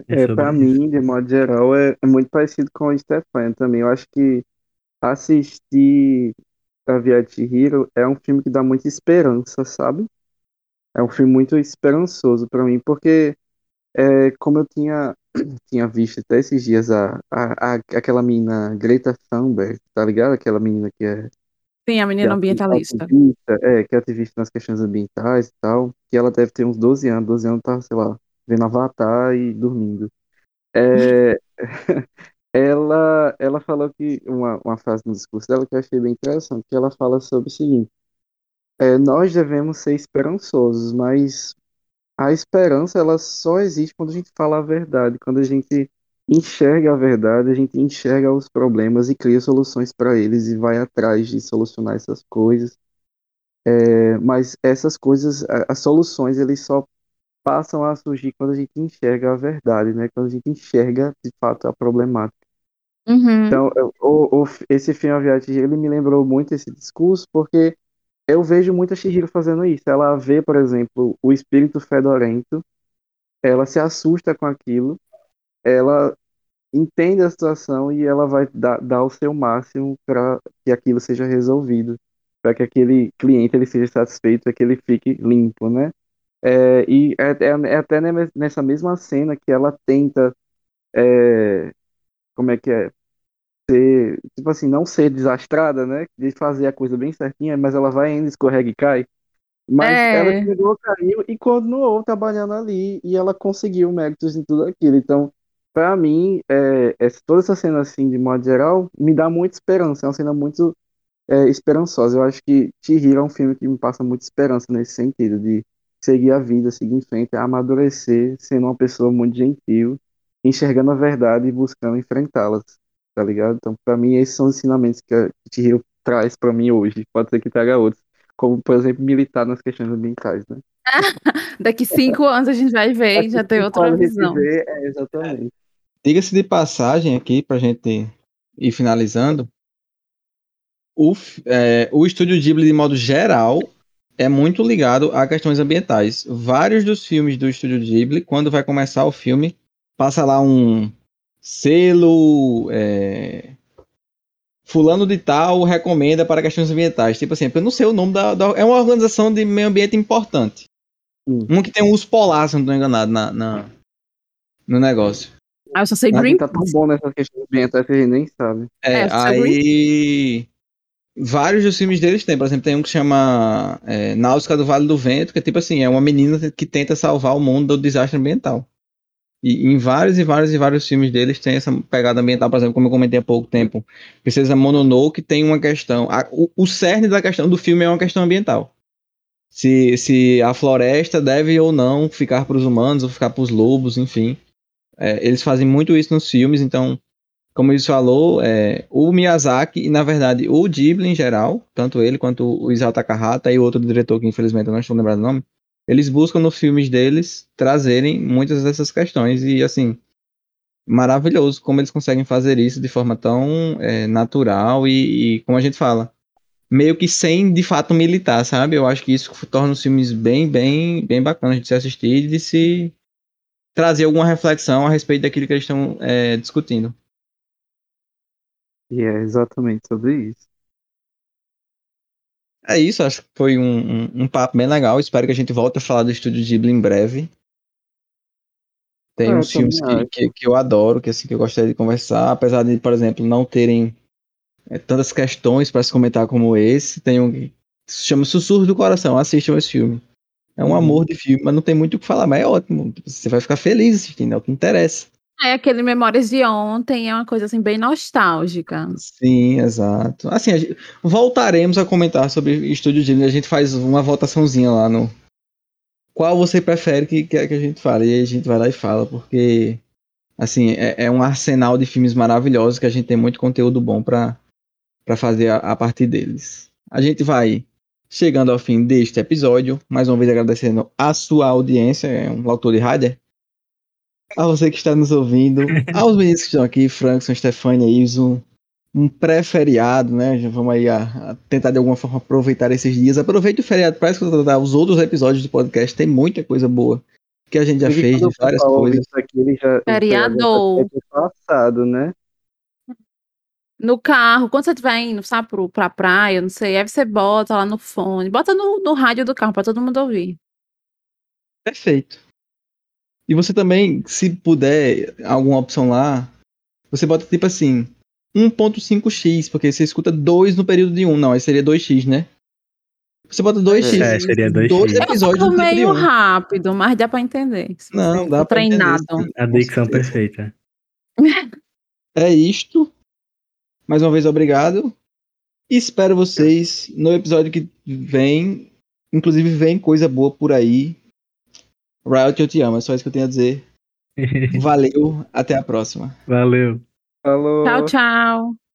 É, pra isso. mim, de modo geral, é, é muito parecido com o Stefan também. Eu acho que assistir a Via Hero é um filme que dá muita esperança, sabe? É um filme muito esperançoso pra mim, porque é, como eu tinha, [clears throat] tinha visto até esses dias a, a, a- aquela menina Greta Thunberg, tá ligado? Aquela menina que é Sim, a é menina ambientalista. ativista, é, que é ativista nas questões ambientais e tal, que ela deve ter uns 12 anos, 12 anos tá, sei lá, vendo Avatar e dormindo. É, [laughs] ela, ela falou que, uma, uma frase no discurso dela que eu achei bem interessante, que ela fala sobre o seguinte, é, nós devemos ser esperançosos, mas a esperança, ela só existe quando a gente fala a verdade, quando a gente enxerga a verdade, a gente enxerga os problemas e cria soluções para eles e vai atrás de solucionar essas coisas. É, mas essas coisas, as soluções, eles só passam a surgir quando a gente enxerga a verdade, né? Quando a gente enxerga de fato a problemática. Uhum. Então, eu- o, o- esse filme A Viagem ele me lembrou muito esse discurso, porque eu vejo muita Chihiro fazendo isso. Ela vê, por exemplo, o espírito fedorento, ela se assusta com aquilo, ela entende a situação e ela vai dar, dar o seu máximo para que aquilo seja resolvido, para que aquele cliente ele seja satisfeito, para que ele fique limpo, né? É, e é, é, é até nessa mesma cena que ela tenta, é, como é que é, ser, tipo assim, não ser desastrada, né? De fazer a coisa bem certinha, mas ela vai ainda, escorrega e cai. Mas É. ela chegou, caiu e continuou trabalhando ali e ela conseguiu méritos em tudo aquilo. Então, pra mim, é, essa- toda essa cena assim, de modo geral, me dá muita esperança. É uma cena muito é, esperançosa. Eu acho que Chihiro é um filme que me passa muita esperança nesse sentido, de seguir a vida, seguir em frente, amadurecer, sendo uma pessoa muito gentil, enxergando a verdade e buscando enfrentá-las, tá ligado? Então, pra mim, esses são os ensinamentos que a Chihiro traz pra mim hoje. Pode ser que traga outros, como, por exemplo, militar nas questões ambientais, né? [laughs] Daqui cinco anos a gente vai ver e já tem outra visão. vê, é, exatamente. Diga-se de passagem aqui, pra gente ir finalizando, o, é, o estúdio Ghibli, de modo geral, é muito ligado a questões ambientais. Vários dos filmes do estúdio Ghibli, quando vai começar o filme, passa lá um selo. é, Fulano de tal recomenda para questões ambientais. Tipo assim, eu não sei o nome da. da- é uma organização de meio ambiente importante. Hum. Um que tem um urso polar, se não estou enganado, na, na- no negócio. Ah, eu só sei gente tá Greenpeace. tão bom nessas questões ambientais que a gente nem sabe. É, É, aí. Vários dos filmes deles tem, por exemplo, tem um que chama é, Náutica do Vale do Vento, que é tipo assim, é uma menina que tenta salvar o mundo do desastre ambiental. E em vários e vários e vários filmes deles tem essa pegada ambiental, por exemplo, como eu comentei há pouco tempo, Princesa Mononoke tem uma questão, a- o, o cerne da questão do filme é uma questão ambiental. Se, se a floresta deve ou não ficar para os humanos ou ficar para os lobos, enfim. É, eles fazem muito isso nos filmes, então como ele falou, é, o Miyazaki e, na verdade, o Ghibli em geral, tanto ele quanto o Isao Takahata e o outro diretor que infelizmente eu não estou lembrando o nome, eles buscam nos filmes deles trazerem muitas dessas questões e, assim, maravilhoso como eles conseguem fazer isso de forma tão é, natural e, e, como a gente fala, meio que sem, de fato, militar, sabe? Eu acho que isso torna os filmes bem, bem, bem bacanas de se assistir e de se trazer alguma reflexão a respeito daquilo que eles estão é, discutindo. E é exatamente sobre isso. É isso, acho que foi um, um, um papo bem legal. Espero que a gente volte a falar do Estúdio Ghibli em breve. Tem eu uns filmes que, que, que eu adoro, que, assim, que eu gostaria de conversar, apesar de, por exemplo, não terem é, tantas questões para se comentar como esse. Tem um que se chama Sussurro do Coração, assistam esse filme. É um Uhum. amor de filme, mas não tem muito o que falar, mas é ótimo. Você vai ficar feliz assistindo, é o que interessa. É aquele Memórias de Ontem, é uma coisa assim bem nostálgica. Sim, exato. Assim, gente- voltaremos a comentar sobre Estúdio Ghibli. A gente faz uma votaçãozinha lá no. Qual você prefere que, que, a gente fale? E a gente vai lá e fala, porque. Assim, é, é um arsenal de filmes maravilhosos que a gente tem muito conteúdo bom pra pra fazer a, a partir deles. A gente vai chegando ao fim deste episódio. Mais uma vez agradecendo a sua audiência. É um autor de rádio. A você que está nos ouvindo. Aos meninos que estão aqui, Frankson, Stefania, Iso um pré-feriado, né? Já vamos aí a, a tentar de alguma forma aproveitar esses dias. Aproveite o feriado para escutar os outros episódios do podcast. Tem muita coisa boa que a gente já fez, de várias coisas. Isso aqui, ele já, Feriado. feriado já passado, né? No carro, quando você estiver indo, sabe, pro, pra praia, não sei, aí você bota lá no fone, bota no, no rádio do carro pra todo mundo ouvir. Perfeito. E você também, se puder, alguma opção lá, você bota tipo assim, 1.5x, porque você escuta 2 no período de 1. Não, aí seria 2x, né? Você bota 2x. É, seria 2x. Dois Eu episódios no de meio rápido, mas dá pra entender. se Não, dá pra entender, treinado. sim. A dicção perfeita. [laughs] É isto. Mais uma vez, obrigado. E espero vocês no episódio que vem. Inclusive, vem coisa boa por aí. Riot, eu te amo. É só isso que eu tenho a dizer. [laughs] Valeu. Até a próxima. Valeu. Falou. Tchau, tchau.